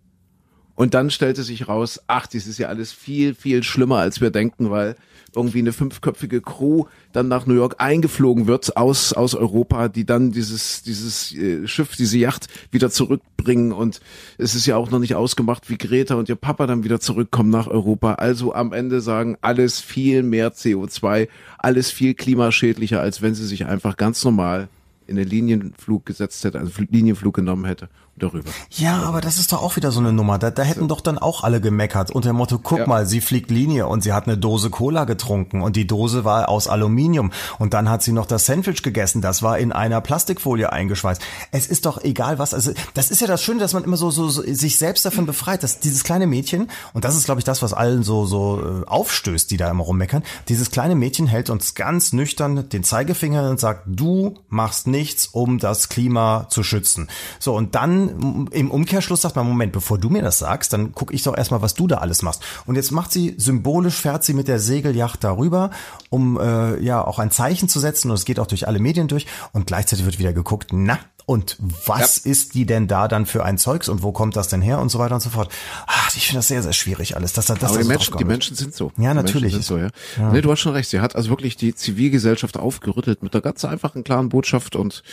Und dann stellte sich raus, ach, das ist ja alles viel, viel schlimmer, als wir denken, weil irgendwie eine fünfköpfige Crew dann nach New York eingeflogen wird aus, aus Europa, die dann dieses, dieses äh, Schiff, diese Yacht wieder zurückbringen. Und es ist ja auch noch nicht ausgemacht, wie Greta und ihr Papa dann wieder zurückkommen nach Europa. Also am Ende sagen, alles viel mehr CO2, alles viel klimaschädlicher, als wenn sie sich einfach ganz normal in den Linienflug gesetzt hätte, also Linienflug genommen hätte darüber. Ja, aber das ist doch auch wieder so eine Nummer. Da, da hätten doch dann auch alle gemeckert unter dem Motto, guck Ja. mal, sie fliegt Linie und sie hat eine Dose Cola getrunken und die Dose war aus Aluminium und dann hat sie noch das Sandwich gegessen, das war in einer Plastikfolie eingeschweißt. Es ist doch egal was, also das ist ja das Schöne, dass man immer so, so, so sich selbst davon befreit, dass dieses kleine Mädchen, und das ist glaube ich das, was allen so, so äh, aufstößt, die da immer rummeckern, dieses kleine Mädchen hält uns ganz nüchtern den Zeigefinger und sagt, du machst nichts, um das Klima zu schützen. So, und dann im Umkehrschluss sagt man, Moment, bevor du mir das sagst, dann gucke ich doch erstmal, was du da alles machst. Und jetzt macht sie symbolisch, fährt sie mit der Segelyacht darüber, um äh, ja auch ein Zeichen zu setzen. Und es geht auch durch alle Medien durch. Und gleichzeitig wird wieder geguckt, na, und was ist die denn da dann für ein Zeugs und wo kommt das denn her und so weiter und so fort. Ach, ich finde das sehr, sehr schwierig alles. Dass, da- dass Aber da die Menschen, die. Menschen sind so. Ja, Die natürlich. Sind so, ja. Nee, du hast schon recht. Sie hat also wirklich die Zivilgesellschaft aufgerüttelt mit einer ganz einfachen, klaren Botschaft und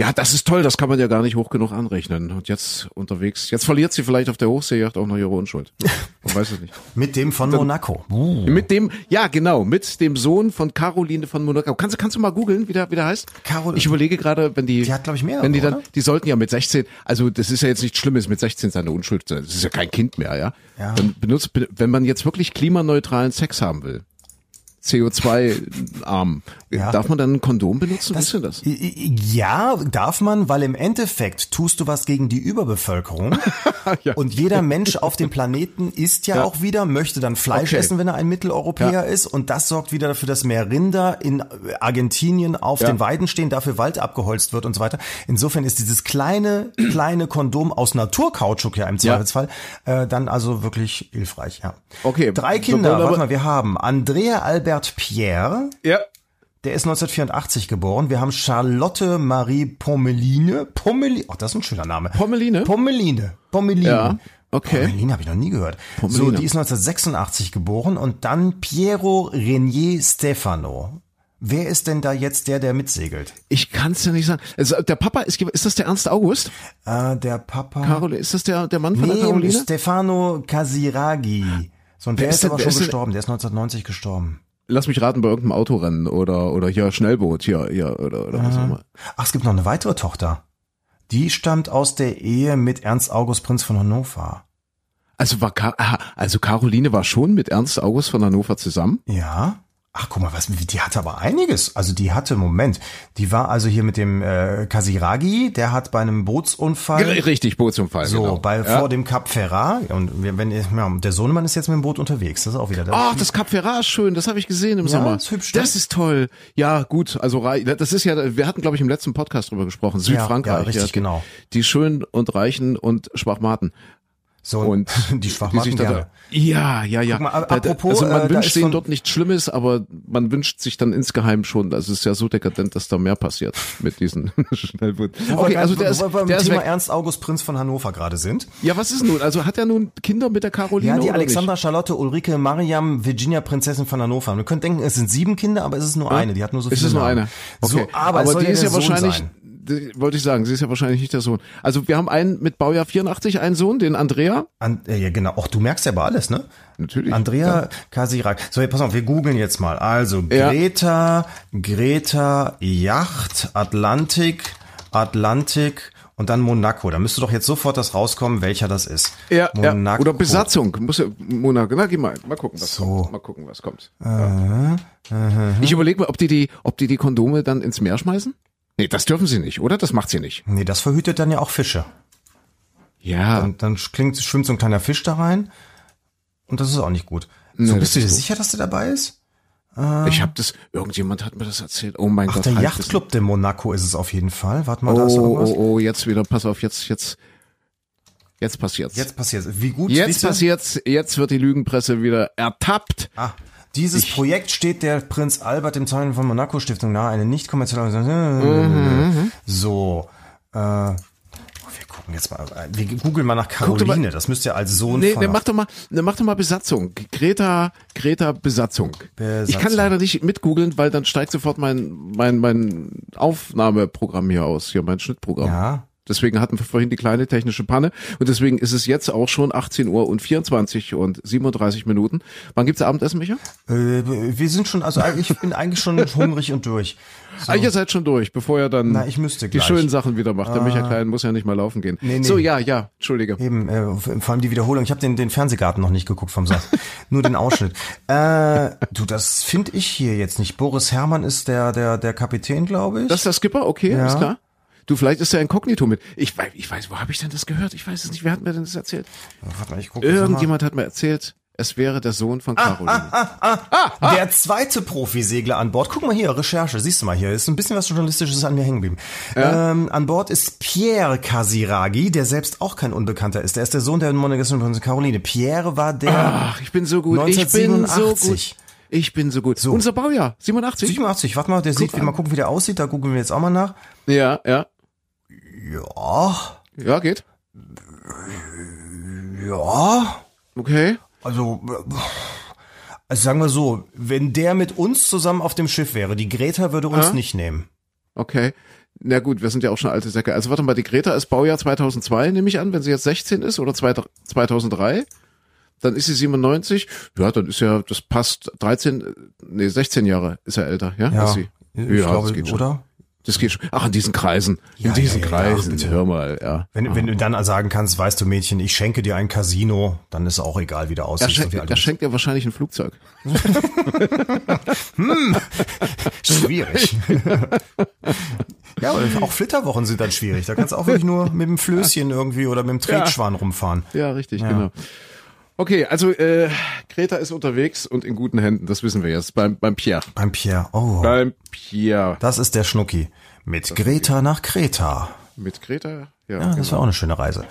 ja, das ist toll, das kann man ja gar nicht hoch genug anrechnen. Und jetzt unterwegs, jetzt verliert sie vielleicht auf der Hochseejacht auch noch ihre Unschuld. Man weiß es nicht. Mit dem von Monaco. Uh. Mit dem, ja genau, mit dem Sohn von Caroline von Monaco. Kannst, du- kannst du mal googeln, wie der, wie der heißt? Carol- ich überlege gerade, wenn die, Die hat, glaub ich, mehrere, wenn die dann, oder? die sollten ja mit 16, also das ist ja jetzt nichts Schlimmes, mit 16 seine Unschuld, das ist ja kein Kind mehr, ja. Ja. Dann benutzt, wenn man jetzt wirklich klimaneutralen Sex haben will, CO2-arm, Ja. darf man dann ein Kondom benutzen? Wisst ihr das? Ja, darf man, weil im Endeffekt tust du was gegen die Überbevölkerung. Ja. Und jeder Mensch auf dem Planeten isst ja, Ja. auch wieder, möchte dann Fleisch Okay. essen, wenn er ein Mitteleuropäer ist. Und das sorgt wieder dafür, dass mehr Rinder in Argentinien auf den Weiden stehen, dafür Wald abgeholzt wird und so weiter. Insofern ist dieses kleine, kleine Kondom aus Naturkautschuk ja im Zweifelsfall äh, dann also wirklich hilfreich, ja. Okay. Drei Kinder, aber- warte mal, wir haben Andrea Albert Pierre, Ja. der ist 1984 geboren. Wir haben Charlotte Marie Pommeline. Pommeline. Ach, das ist ein schöner Name. Pommeline? Pommeline. Pommeline. Ja, okay. Pommeline habe ich noch nie gehört. Pommeline. So, die ist 1986 geboren und dann Piero Renier Stefano. Wer ist denn da jetzt der, der mitsegelt? Ich kann es ja nicht sagen. Also, der Papa, ist, ist das der Ernst August? Äh, der Papa. Caroline, ist das der, der Mann von der nee, Caroline? Stefano Casiraghi. So, und der Wer ist ist denn- aber schon ist gestorben. Der ist 1990 gestorben. Lass mich raten, bei irgendeinem Autorennen oder, oder hier Schnellboot, hier, hier, oder, oder was auch immer. Ach, es gibt noch eine weitere Tochter. Die stammt aus der Ehe mit Ernst August Prinz von Hannover. Also war, Ka also Caroline war schon mit Ernst August von Hannover zusammen? Ja. Ach, guck mal, was, die hatte aber einiges. Also die hatte, Moment, die war also hier mit dem äh, Casiraghi, der hat bei einem Bootsunfall, Richtig, Bootsunfall, so, genau. bei, ja. vor dem Cap Ferrat, und wenn, ja, der Sohnemann ist jetzt mit dem Boot unterwegs, das ist auch wieder der. Ach, das Cap Ferrat ist schön, das habe ich gesehen im Ja, Sommer. ist hübsch, ne? das ist toll. Ja, gut, also rei- das ist ja, wir hatten, glaube ich, im letzten Podcast drüber gesprochen, Südfrankreich. ja, richtig, genau. Die schönen und reichen und Schwachmaten. So, und die Schwachmaten sich da, gerne. Ja, ja, ja. Mal, apropos, also man äh, wünscht ist denen von- dort nichts Schlimmes, aber man wünscht sich dann insgeheim schon, also es ist ja so dekadent, dass da mehr passiert mit diesen Schnellbooten. Wo Okay, wir also der ist, wir der ist Thema weg. Ernst August Prinz von Hannover gerade sind. Ja, was ist nun? Also hat er nun Kinder mit der Caroline Ja, die oder Alexandra, nicht? Charlotte, Ulrike, Mariam, Virginia, Prinzessin von Hannover. Man könnte denken, es sind sieben Kinder, aber es ist nur eine. Die hat nur so Ist viele es nur Namen. eine? Okay. So, aber, es soll die ja ist ja Sohn wahrscheinlich, sein. Wollte ich sagen, sie ist ja wahrscheinlich nicht der Sohn. Also wir haben einen mit Baujahr 84, einen Sohn, den Andrea. An, äh, ja, genau. Ach, du merkst ja aber alles, ne? Natürlich. Andrea Kasirak. So, pass auf, wir googeln jetzt mal. Also, Ja. Greta, Greta, Yacht, Atlantik, Atlantik und dann Monaco. Da müsste doch jetzt sofort das rauskommen, welcher das ist. Ja, ja. Monaco. Oder Besatzung. Muss ja, Monaco. Na, geh mal, mal gucken, was So. kommt. Mal gucken, was kommt. Ja. Ich überlege mal, ob die, die, ob die die Kondome dann ins Meer schmeißen? Nee, das dürfen sie nicht, oder? Das macht sie nicht. Nee, das verhütet dann ja auch Fische. Ja. Und dann klingt, schwimmt so ein kleiner Fisch da rein. Und das ist auch nicht gut. So, Nee, bist du dir sicher, dass der dabei ist? ich habe das, irgendjemand hat mir das erzählt. Oh mein Ach, Gott. der halt Yachtclub de Monaco ist es auf jeden Fall. Warte mal, das. da ist Oh, irgendwas. oh, oh, jetzt wieder, pass auf, jetzt, jetzt, jetzt passiert's. Jetzt passiert's. Wie gut Jetzt passiert's, jetzt wird die Lügenpresse wieder ertappt. Ah, dieses Projekt steht der Prinz Albert im Zeichen von Monaco Stiftung nahe, eine nicht kommerzielle. So, äh, wir gucken jetzt mal, äh, wir googeln mal nach doch mal- Caroline. Das müsste ja als Sohn Nee, von. nee, mach doch mal, nee, mach doch mal Besatzung. Greta, Greta Besatzung. Besatzung. Ich kann leider nicht mitgoogeln, weil dann steigt sofort mein, mein, mein Aufnahmeprogramm hier aus, hier mein Schnittprogramm. ja. Deswegen hatten wir vorhin die kleine technische Panne und deswegen ist es jetzt auch schon 18 Uhr und 24 und 37 Minuten. Wann gibt's Abendessen, Micha? Äh, wir sind schon, also ich bin eigentlich schon hungrig und durch. Ah, ihr seid schon durch, bevor er dann Na, die schönen Sachen wieder macht. Der Micha Klein muss ja nicht mal laufen gehen. Nee, nee. So, ja, ja, Entschuldige. Eben, äh, vor allem die Wiederholung. Ich habe den, den Fernsehgarten noch nicht geguckt vom Satz. Nur den Ausschnitt. Äh, du, das finde ich hier jetzt nicht. Boris Herrmann ist der, der, der Kapitän, glaube ich. Das ist der Skipper, okay, Ja. ist klar. Du, vielleicht ist der Inkognito mit. Ich weiß, ich weiß, wo habe ich denn das gehört? Ich weiß es nicht. Wer hat mir denn das erzählt? Warte. Irgendjemand hat mir erzählt, es wäre der Sohn von Caroline. Der zweite Profisegler an Bord. Guck mal hier, Recherche. Siehst du mal hier. Ist ein bisschen was Journalistisches an mir hängen geblieben. Ähm, an Bord ist Pierre Casiraghi, der selbst auch kein Unbekannter ist. Der ist der Sohn der monegassischen Prinzessin Caroline. Pierre war der Ach, ich bin so gut. Ich bin so 1987. gut. Ich bin so gut. Unser Baujahr, 87? 87. Warte mal, der sieht, an. mal gucken, wie der aussieht. Da googeln wir jetzt auch mal nach. Ja, ja. Ja, Ja, geht. ja. Okay. Also, also sagen wir so, wenn der mit uns zusammen auf dem Schiff wäre, die Greta würde uns Ah. nicht nehmen. Okay. Na gut, wir sind ja auch schon alte Säcke. Also warte mal, die Greta ist Baujahr 2002, nehme ich an, wenn sie jetzt 16 ist oder 2003. Dann ist sie 97. Ja, dann ist ja, das passt 13, äh, nee, 16 Jahre ist er älter, ja? als sie. ich ja, glaube, das geht schon. oder? Das geht schon. Ach, in diesen Kreisen. Ja, in diesen ja, ja, ja, Kreisen. bitte. Hör mal, ja. Wenn, wenn du dann sagen kannst, weißt du Mädchen, ich schenke dir ein Casino, dann ist auch egal, wie Er, wie alt er du bist. schenkt ja wahrscheinlich ein Flugzeug. Schwierig. ja, aber auch Flitterwochen sind dann schwierig. Da kannst du auch wirklich nur mit dem Flößchen irgendwie oder mit dem Tretschwan rumfahren. Ja, richtig, genau. Okay, also äh, Greta ist unterwegs und in guten Händen, das wissen wir jetzt, beim, beim Pierre. Beim Pierre. Oh, Beim Pierre. das ist der Schnucki. Mit Greta nach Kreta. Mit Greta? Ja, Ja, das war auch eine schöne Reise.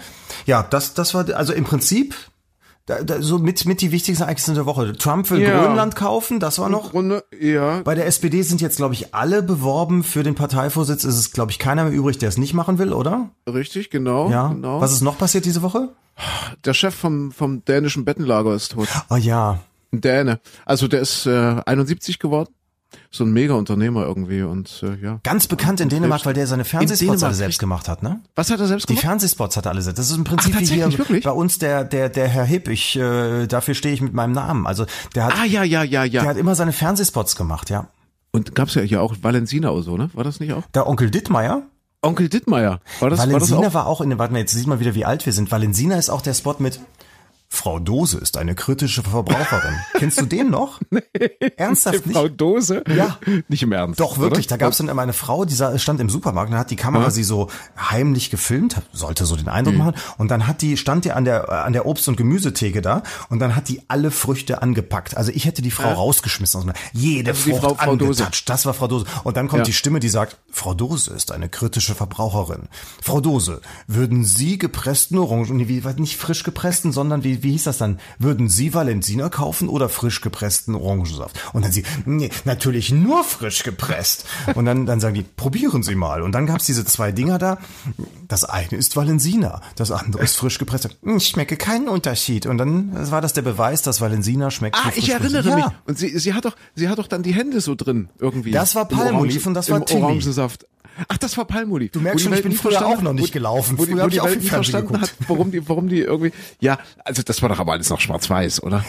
Ja, das, das war, also im Prinzip, da, da, so mit, mit die wichtigsten Ereignisse der Woche. Trump will Ja. Grönland kaufen, das war noch. Runde, ja. Bei der SPD sind jetzt, glaube ich, alle beworben für den Parteivorsitz. Es ist, glaube ich, keiner mehr übrig, der es nicht machen will, oder? Richtig, genau. Ja. genau. Was ist noch passiert diese Woche? Der Chef vom, vom dänischen Bettenlager ist tot. Oh ja. Ein Däne. Also der ist äh, 71 geworden. So ein Mega-Unternehmer irgendwie und äh, ja. Ganz bekannt in Dänemark, weil der seine Fernsehspots alle selbst gemacht hat, ne? Was hat er selbst Die gemacht? Fernsehspots hat er alle selbst. Das ist im Prinzip Ach, wie hier wirklich? bei uns der, der, der Herr Hipp. Ich, äh, dafür stehe ich mit meinem Namen. Also der hat, Ah, ja, ja, ja, ja. der hat immer seine Fernsehspots gemacht, ja. Und gab's ja hier auch Valensina oder so, ne? War das nicht auch? Der Onkel Dittmeier, Onkel Dittmeier. War das, war das Valensina auch? war auch in, warte mal, jetzt sieht man wieder, wie alt wir sind. Valensina ist auch der Spot mit Frau Dose ist eine kritische Verbraucherin. Kennst du den noch? Ernsthaft nicht? Frau Dose? Ja. Nicht im Ernst. Doch, wirklich. Oder? Da gab es dann immer eine Frau, die stand im Supermarkt und hat die Kamera sie so heimlich gefilmt, sollte so den Eindruck Mhm. machen. Und dann hat die, stand die an der, an der Obst- und Gemüsetheke da und dann hat die alle Früchte angepackt. Also ich hätte die Frau rausgeschmissen. aus dem- Jede Also Frucht Frau- Frau angetatscht. Das war Frau Dose. Und dann kommt Ja. die Stimme, die sagt, Frau Dose ist eine kritische Verbraucherin. Frau Dose, würden Sie gepressten Orangen, nee, wie, nicht frisch gepressten, sondern wie, wie hieß das dann? Würden Sie Valentiner kaufen oder frisch gepressten Orangensaft? Und dann sie, nee, natürlich nur frisch gepresst. Und dann, dann sagen die, probieren Sie mal. Und dann gab's diese zwei Dinger da. Das eine ist Valensina, das andere ist frisch gepresst. Hm, Ich schmecke keinen Unterschied. Und dann war das der Beweis, dass Valensina schmeckt. Ah, ich erinnere mich. Ja. Und sie, sie hat doch, sie hat doch dann die Hände so drin irgendwie. Das war Palmolive und das war Tilly. Orangensaft. Ach, das war Palmolive. Du merkst Wo die schon, ich bin früher auch noch nicht wo- gelaufen. Wo die, wo hab die ich auch Welt Fernsehen verstanden hat, warum die, warum die irgendwie, ja, also das war doch aber alles noch schwarz-weiß, oder?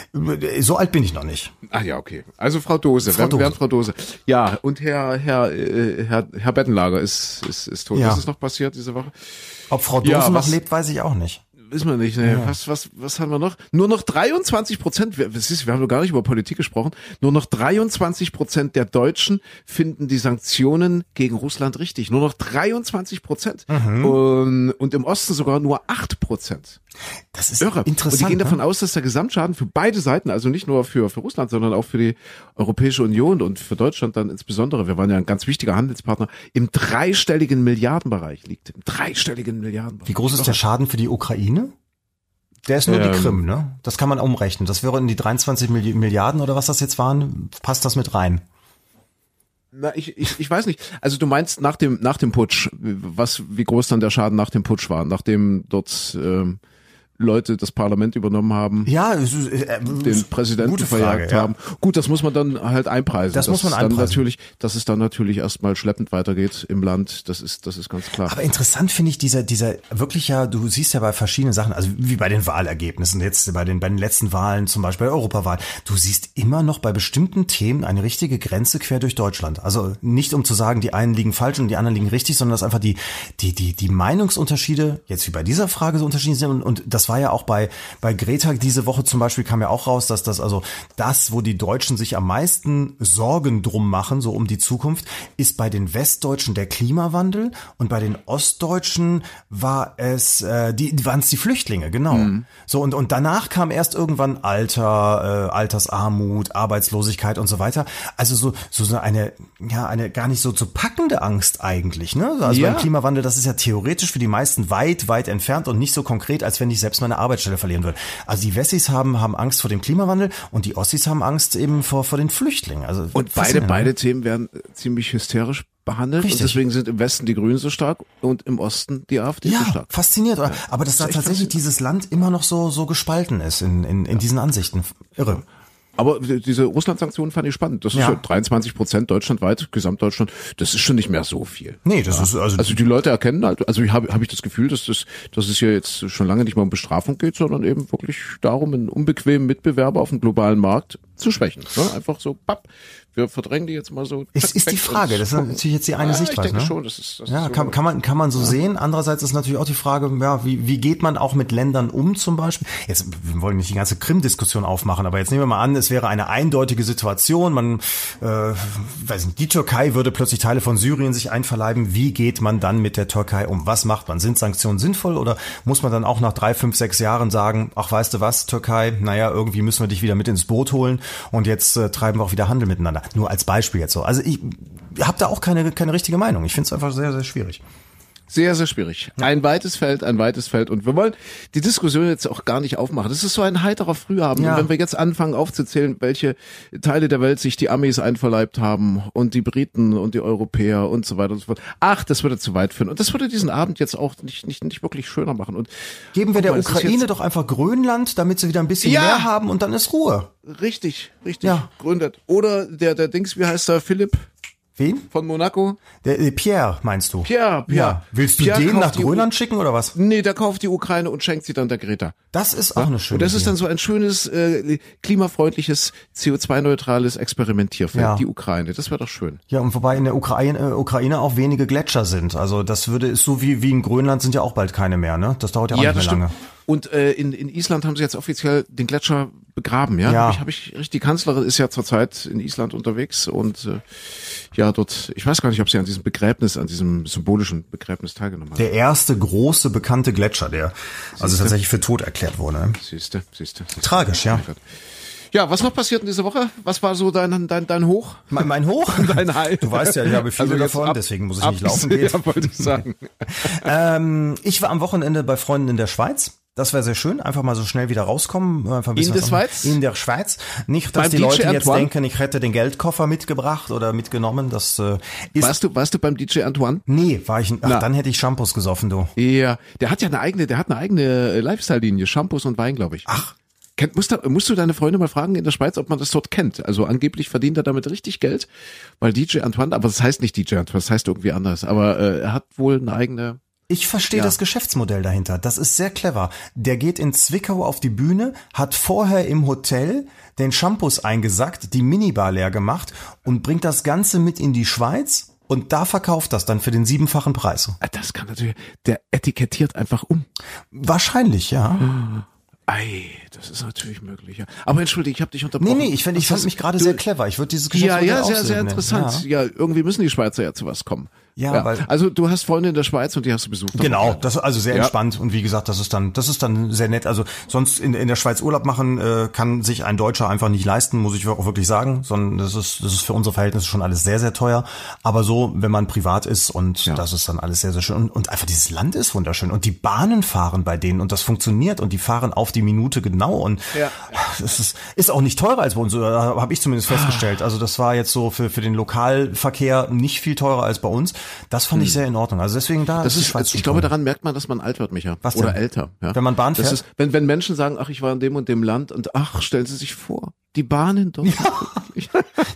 So alt bin ich noch nicht. Ah ja, okay. Also Frau Dose, Frau Frau Dose. Frau Dose. Ja, und Herr, Herr, äh, Herr, Herr Bettenlager ist, ist, ist tot. Ja. Was ist noch passiert diese Woche? Ob Frau Dose Ja, noch was- lebt, weiß ich auch nicht. Wissen wir nicht, ne? Was, was, was haben wir noch? Nur noch 23 Prozent, wir, wir haben noch gar nicht über Politik gesprochen, nur noch 23 Prozent der Deutschen finden die Sanktionen gegen Russland richtig. Nur noch 23 Prozent. Mhm. Und, und im Osten sogar nur 8 Prozent. Das ist Irre. interessant. und die gehen davon ne? aus, dass der Gesamtschaden für beide Seiten, also nicht nur für, für Russland, sondern auch für die Europäische Union und für Deutschland dann insbesondere, wir waren ja ein ganz wichtiger Handelspartner, im dreistelligen Milliardenbereich liegt. Im dreistelligen Milliardenbereich. Wie groß ist der Schaden für die Ukraine? Der ist nur die Ähm. Krim, ne? Das kann man umrechnen. Das wäre in die 23 Milli- Milliarden oder was das jetzt waren, passt das mit rein. Na, ich, ich, ich weiß nicht. Also du meinst nach dem nach dem Putsch, was wie groß dann der Schaden nach dem Putsch war, nachdem dort ähm, Leute das Parlament übernommen haben, Ja, es ist, äh, den Präsidenten gute Frage, verjagt ja. haben. Gut, das muss man dann halt einpreisen. Das muss man es dann einpreisen. natürlich, dass es dann natürlich erstmal schleppend weitergeht im Land. Das ist das ist ganz klar. Aber interessant finde ich dieser, dieser wirklich ja, du siehst ja bei verschiedenen Sachen, also wie bei den Wahlergebnissen, jetzt bei den, bei den letzten Wahlen, zum Beispiel bei der Europawahl, du siehst immer noch bei bestimmten Themen eine richtige Grenze quer durch Deutschland. Also nicht um zu sagen, die einen liegen falsch und die anderen liegen richtig, sondern dass einfach die, die, die, die Meinungsunterschiede, jetzt wie bei dieser Frage so unterschiedlich sind. Und, und das war ja auch bei, bei Greta diese Woche zum Beispiel kam ja auch raus, dass das also das, wo die Deutschen sich am meisten Sorgen drum machen, so um die Zukunft, ist bei den Westdeutschen der Klimawandel und bei den Ostdeutschen war es, äh, die, waren es die Flüchtlinge, genau. So und, und danach kam erst irgendwann Alter, äh, Altersarmut, Arbeitslosigkeit und so weiter. Also so, so so eine, ja, eine gar nicht so zu packende Angst eigentlich, ne? Also Ja. beim Klimawandel, das ist ja theoretisch für die meisten weit, weit entfernt und nicht so konkret, als wenn ich selbst meine Arbeitsstelle verlieren würde. Also die Wessis haben, haben Angst vor dem Klimawandel und die Ossis haben Angst eben vor, vor den Flüchtlingen. Also Und beide, ne? beide Themen werden äh, ziemlich hysterisch behandelt. Richtig. Und deswegen sind im Westen die Grünen so stark und im Osten die AfD so Ja, stark. fasziniert. Oder? Aber dass da echt tatsächlich dieses Land immer noch so, so gespalten ist in, in, in diesen Ansichten. Irre. Aber diese Russland-Sanktionen fand ich spannend. Das ist Ja. ja 23 Prozent deutschlandweit, Gesamtdeutschland. Das ist schon nicht mehr so viel. Nee, das ist also, Also die Leute erkennen halt, also ich habe hab ich das Gefühl, dass das, dass es hier jetzt schon lange nicht mehr um Bestrafung geht, sondern eben wirklich darum, einen unbequemen Mitbewerber auf dem globalen Markt zu schwächen. Ne? Einfach so, papp, wir verdrängen die jetzt mal so. Es ist die Frage, das ist natürlich jetzt die eine Ja, Sichtweise. Ich denke ne? schon, das ist, das Ja, ist so. kann, kann man kann man so sehen. Andererseits ist natürlich auch die Frage, ja, wie, wie geht man auch mit Ländern um zum Beispiel? Jetzt wir wollen nicht die ganze Krim-Diskussion aufmachen, aber jetzt nehmen wir mal an, es wäre eine eindeutige Situation. Man, äh, weiß nicht, die Türkei würde plötzlich Teile von Syrien sich einverleiben. Wie geht man dann mit der Türkei um? Was macht man? Sind Sanktionen sinnvoll oder muss man dann auch nach drei, fünf, sechs Jahren sagen, ach, weißt du was, Türkei, naja, irgendwie müssen wir dich wieder mit ins Boot holen und jetzt äh, treiben wir auch wieder Handel miteinander. Nur als Beispiel jetzt so. Also ich habe da auch keine keine richtige Meinung. Ich finde es einfach sehr sehr schwierig. Sehr, sehr schwierig. Ein weites Feld, ein weites Feld. Und wir wollen die Diskussion jetzt auch gar nicht aufmachen. Das ist so ein heiterer Frühabend. Ja. Und wenn wir jetzt anfangen aufzuzählen, welche Teile der Welt sich die Amis einverleibt haben und die Briten und die Europäer und so weiter und so fort. Ach, das würde zu weit führen. Und das würde diesen Abend jetzt auch nicht, nicht, nicht wirklich schöner machen. Und Geben wir der mal, Ukraine doch einfach Grönland, damit sie wieder ein bisschen Ja. mehr haben und dann ist Ruhe. Richtig, richtig. Ja. Gründet. Oder der, der Dings, wie heißt er, Philipp? Wen? Von Monaco? Der, der Pierre, meinst du? Pierre, Pierre. Ja. Willst du Pierre den nach Grönland schicken oder was? Nee, der kauft die Ukraine und schenkt sie dann der Greta. Das ist auch eine schöne Und das ist dann so ein schönes, äh, klimafreundliches, CO2-neutrales Experimentierfeld, Ja. die Ukraine. Das wäre doch schön. Ja, und wobei in der Ukraine, äh, Ukraine auch wenige Gletscher sind. Also das würde, ist so wie, wie in Grönland sind ja auch bald keine mehr, ne? Das dauert ja auch ja, nicht mehr stimmt. lange. Und äh, in, in Island haben sie jetzt offiziell den Gletscher begraben, ja? Ja. Hab ich, hab ich, die Kanzlerin ist ja zurzeit in Island unterwegs und äh, ja, dort, ich weiß gar nicht, ob sie an diesem Begräbnis, an diesem symbolischen Begräbnis teilgenommen hat. Der erste große bekannte Gletscher, der also tatsächlich für tot erklärt wurde. ne? Siehste, siehste. Tragisch, ja. Ja, was noch passiert in dieser Woche? Was war so dein, dein, dein Hoch? Mein, mein Hoch? Dein High? Du weißt ja, ich habe viele Also davon, ab- deswegen muss ich ab- nicht laufen gehen. Ja, wollte ich sagen. Ähm, ich war am Wochenende bei Freunden in der Schweiz. Das wäre sehr schön. Einfach mal so schnell wieder rauskommen. Einfach ein bisschen In der Schweiz? In der Schweiz. Nicht, dass Beim die DJ Leute jetzt Antoine? denken, ich hätte den Geldkoffer mitgebracht oder mitgenommen. Das äh, ist. Warst du, warst du beim DJ Antoine? Nee, war ich. Ach, Na. dann hätte ich Shampoos gesoffen, du. Ja, der hat ja eine eigene, der hat eine eigene äh, Lifestyle-Linie, Shampoos und Wein, glaube ich. Ach. Kennt, musst, du, musst du deine Freunde mal fragen in der Schweiz, ob man das dort kennt? Also angeblich verdient er damit richtig Geld, weil DJ Antoine, aber das heißt nicht DJ Antoine, das heißt irgendwie anders, aber äh, er hat wohl eine eigene. Ich verstehe Ja. das Geschäftsmodell dahinter. Das ist sehr clever. Der geht in Zwickau auf die Bühne, hat vorher im Hotel den Shampoos eingesackt, die Minibar leer gemacht und bringt das Ganze mit in die Schweiz und da verkauft das dann für den siebenfachen Preis. Ah, Das kann natürlich, der etikettiert einfach um. Wahrscheinlich, ja. Ei, das ist natürlich möglich. Ja. Aber entschuldige, ich habe dich unterbrochen. Nee, nee, ich, find, ich fand mich gerade sehr clever. Ich würde dieses Ja, Geschäftsmodell ja, auch sehr, sehr nennen. interessant. Ja. Ja. irgendwie müssen die Schweizer ja zu was kommen. Ja, weil- also du hast Freunde in der Schweiz und die hast du besucht. Genau, das also sehr Ja. entspannt und wie gesagt, das ist dann das ist dann sehr nett. Also sonst in, in der Schweiz Urlaub machen äh, kann sich ein Deutscher einfach nicht leisten, muss ich auch wirklich sagen, sondern das ist das ist für unsere Verhältnisse schon alles sehr sehr teuer, aber so, wenn man privat ist und Ja. das ist dann alles sehr sehr schön und, und einfach dieses Land ist wunderschön und die Bahnen fahren bei denen und das funktioniert und die fahren auf die Minute genau und Ja. es ist ist auch nicht teurer als bei uns, habe ich zumindest festgestellt. Also das war jetzt so für für den Lokalverkehr nicht viel teurer als bei uns. Das fand ich sehr in Ordnung. Also deswegen da Hm. Das die ist, ich glaube, daran merkt man, dass man alt wird, Micha. Was Oder denn? älter. Ja. Wenn man Bahn fährt? ist, wenn, wenn Menschen sagen, ach, ich war in dem und dem Land und ach, stellen Sie sich vor, die Bahnen dort.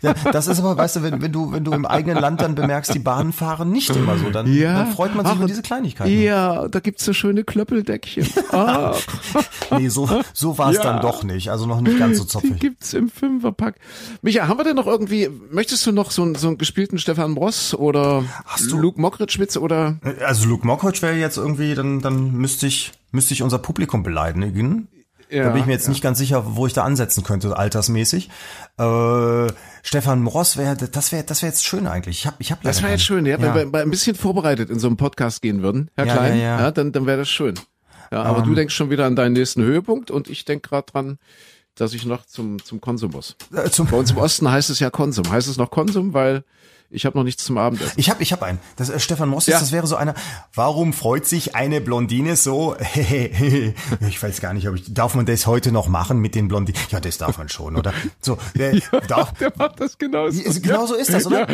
Ja, das ist aber, weißt du, wenn, wenn du, wenn du im eigenen Land dann bemerkst, die Bahnen fahren nicht immer so, dann, dann freut man sich Ach, über diese Kleinigkeiten. Ja, da gibt's so schöne Klöppeldeckchen. Ah, Nee, so, so war es Ja. dann doch nicht. Also noch nicht ganz so die zoffig. gibt's im Fünferpack. Micha, haben wir denn noch irgendwie, möchtest du noch so, einen- so einen gespielten Stefan Ross oder Hast du- Luke Mockridge-Witz oder? Also Luke Mockridge wäre jetzt irgendwie, dann, dann müsste ich, müsste ich unser Publikum beleidigen. Ja, da bin ich mir jetzt nicht ganz sicher, wo ich da ansetzen könnte, altersmäßig. Äh, Stefan Ross wäre, das wäre, das wäre jetzt schön eigentlich. Ich hab, ich hab Das wäre jetzt schön, ja, Ja. wenn wir ein bisschen vorbereitet in so einem Podcast gehen würden, Herr Ja, Klein, ja, ja. dann, dann wäre das schön. Ja, aber du denkst schon wieder an deinen nächsten Höhepunkt und ich denk gerade dran, dass ich noch zum, zum Konsum muss. Äh, zum, Bei uns im Osten heißt es ja Konsum. Heißt es noch Konsum, weil ich habe noch nichts zum Abendessen. Ich habe ich hab einen. Das, äh, Stefan Moss, Ja. das wäre so einer. Warum freut sich eine Blondine so? ich weiß gar nicht, ob ich darf man das heute noch machen mit den Blondinen? Ja, das darf man schon, oder? So, äh, darf, Der macht das genauso. Ja, genau so ist das, oder?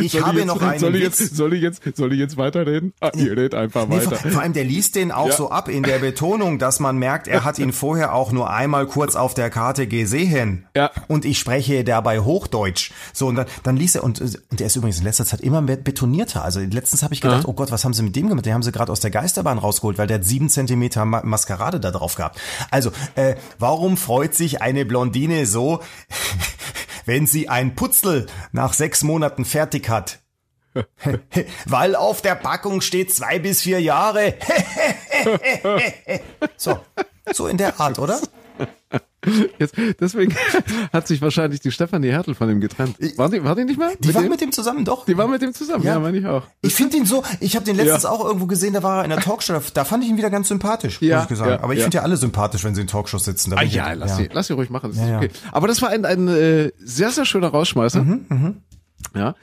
Ich Soll habe jetzt, noch einen soll ich jetzt, soll ich jetzt, soll ich jetzt weiterreden? Ah, ihr redet einfach Nee, weiter. vor, vor allem, der liest den auch Ja. so ab in der Betonung, dass man merkt, er hat ihn vorher auch nur einmal kurz auf der Karte gesehen. Ja. Und ich spreche dabei Hochdeutsch. So, und dann, dann liest er, und, und der ist übrigens in letzter Zeit immer mehr betonierter. Also letztens habe ich gedacht, oh Gott, was haben sie mit dem gemacht? Den haben sie gerade aus der Geisterbahn rausgeholt, weil der hat sieben Zentimeter Ma Maskerade da drauf gehabt. Also, äh, warum freut sich eine Blondine so, wenn sie ein Putzel nach sechs Monaten fertig hat? Weil auf der Packung steht zwei bis vier Jahre. so, so in der Art, oder? Jetzt, deswegen hat sich wahrscheinlich die Stefanie Hertel von ihm getrennt. War die, war die nicht mal? Die war dem? mit dem zusammen, doch. die war mit dem zusammen, ja, Ja. meine ich auch. Ich finde ihn so, ich habe den letztens Ja. auch irgendwo gesehen, da war er in der Talkshow, da fand ich ihn wieder ganz sympathisch, Ja, muss ich sagen. ja, Aber ich finde ja alle sympathisch, wenn sie in Talkshows sitzen. Ah ja, lass, Sie, lass sie ruhig machen. Das ist okay. Aber das war ein, ein äh, sehr, sehr schöner Rausschmeißer. Mhm, Ja.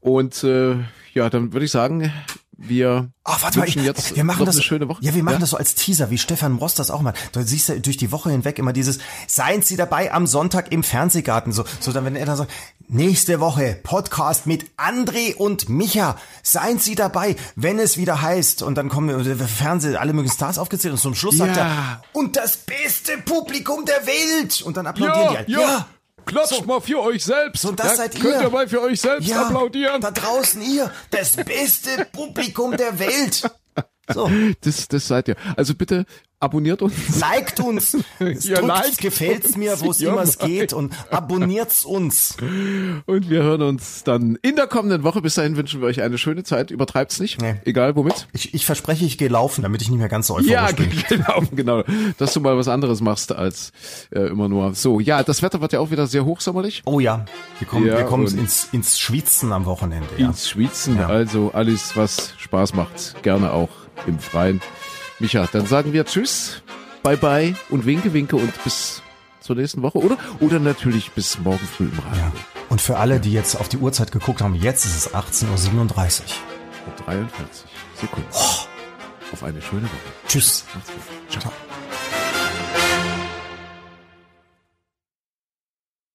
Und äh, ja, dann würde ich sagen, wir Ach, warte mal, ich, jetzt wir machen das, eine schöne Woche. Ja, wir machen das so als Teaser, wie Stefan Ross das auch mal. Da siehst du durch die Woche hinweg immer dieses, seien Sie dabei am Sonntag im Fernsehgarten. So, so dann, wenn er dann sagt, nächste Woche Podcast mit André und Micha. Seien Sie dabei, wenn es wieder heißt. Und dann kommen äh, Fernseh, alle möglichen Stars aufgezählt und zum Schluss sagt Ja. er, und das beste Publikum der Welt. Und dann applaudieren Ja, die halt. ja. Ja. Klatscht So. mal für euch selbst. So, das seid Könnt ihr. ihr mal für euch selbst Ja, applaudieren. da draußen ihr, das beste Publikum der Welt. So, Das, das seid ihr. Also bitte abonniert uns. liked uns, Ja, drückt, liked gefällt's mir, wo es Ja, immer es geht und abonniert's uns. Und wir hören uns dann in der kommenden Woche. Bis dahin wünschen wir euch eine schöne Zeit. Übertreibt's nicht. Nee. Egal womit. Ich, ich verspreche, ich gehe laufen, damit ich nicht mehr ganz so euphorisch Ja, bin. genau, genau. Dass du mal was anderes machst als äh, immer nur so. Ja, das Wetter wird ja auch wieder sehr hochsommerlich. Oh ja, wir kommen, Ja, wir kommen ins, ins Schwitzen am Wochenende. Ja. Ins Schwitzen. Ja. Also alles, was Spaß macht. Gerne auch im Freien. Micha, dann sagen wir Tschüss, Bye Bye und Winke, Winke und bis zur nächsten Woche, oder? Oder natürlich bis morgen früh im Radio. Und für alle, die jetzt auf die Uhrzeit geguckt haben, jetzt ist es 18.37 Uhr. Und 43 Sekunden. Auf eine schöne Woche. Tschüss. Macht's gut. Ciao.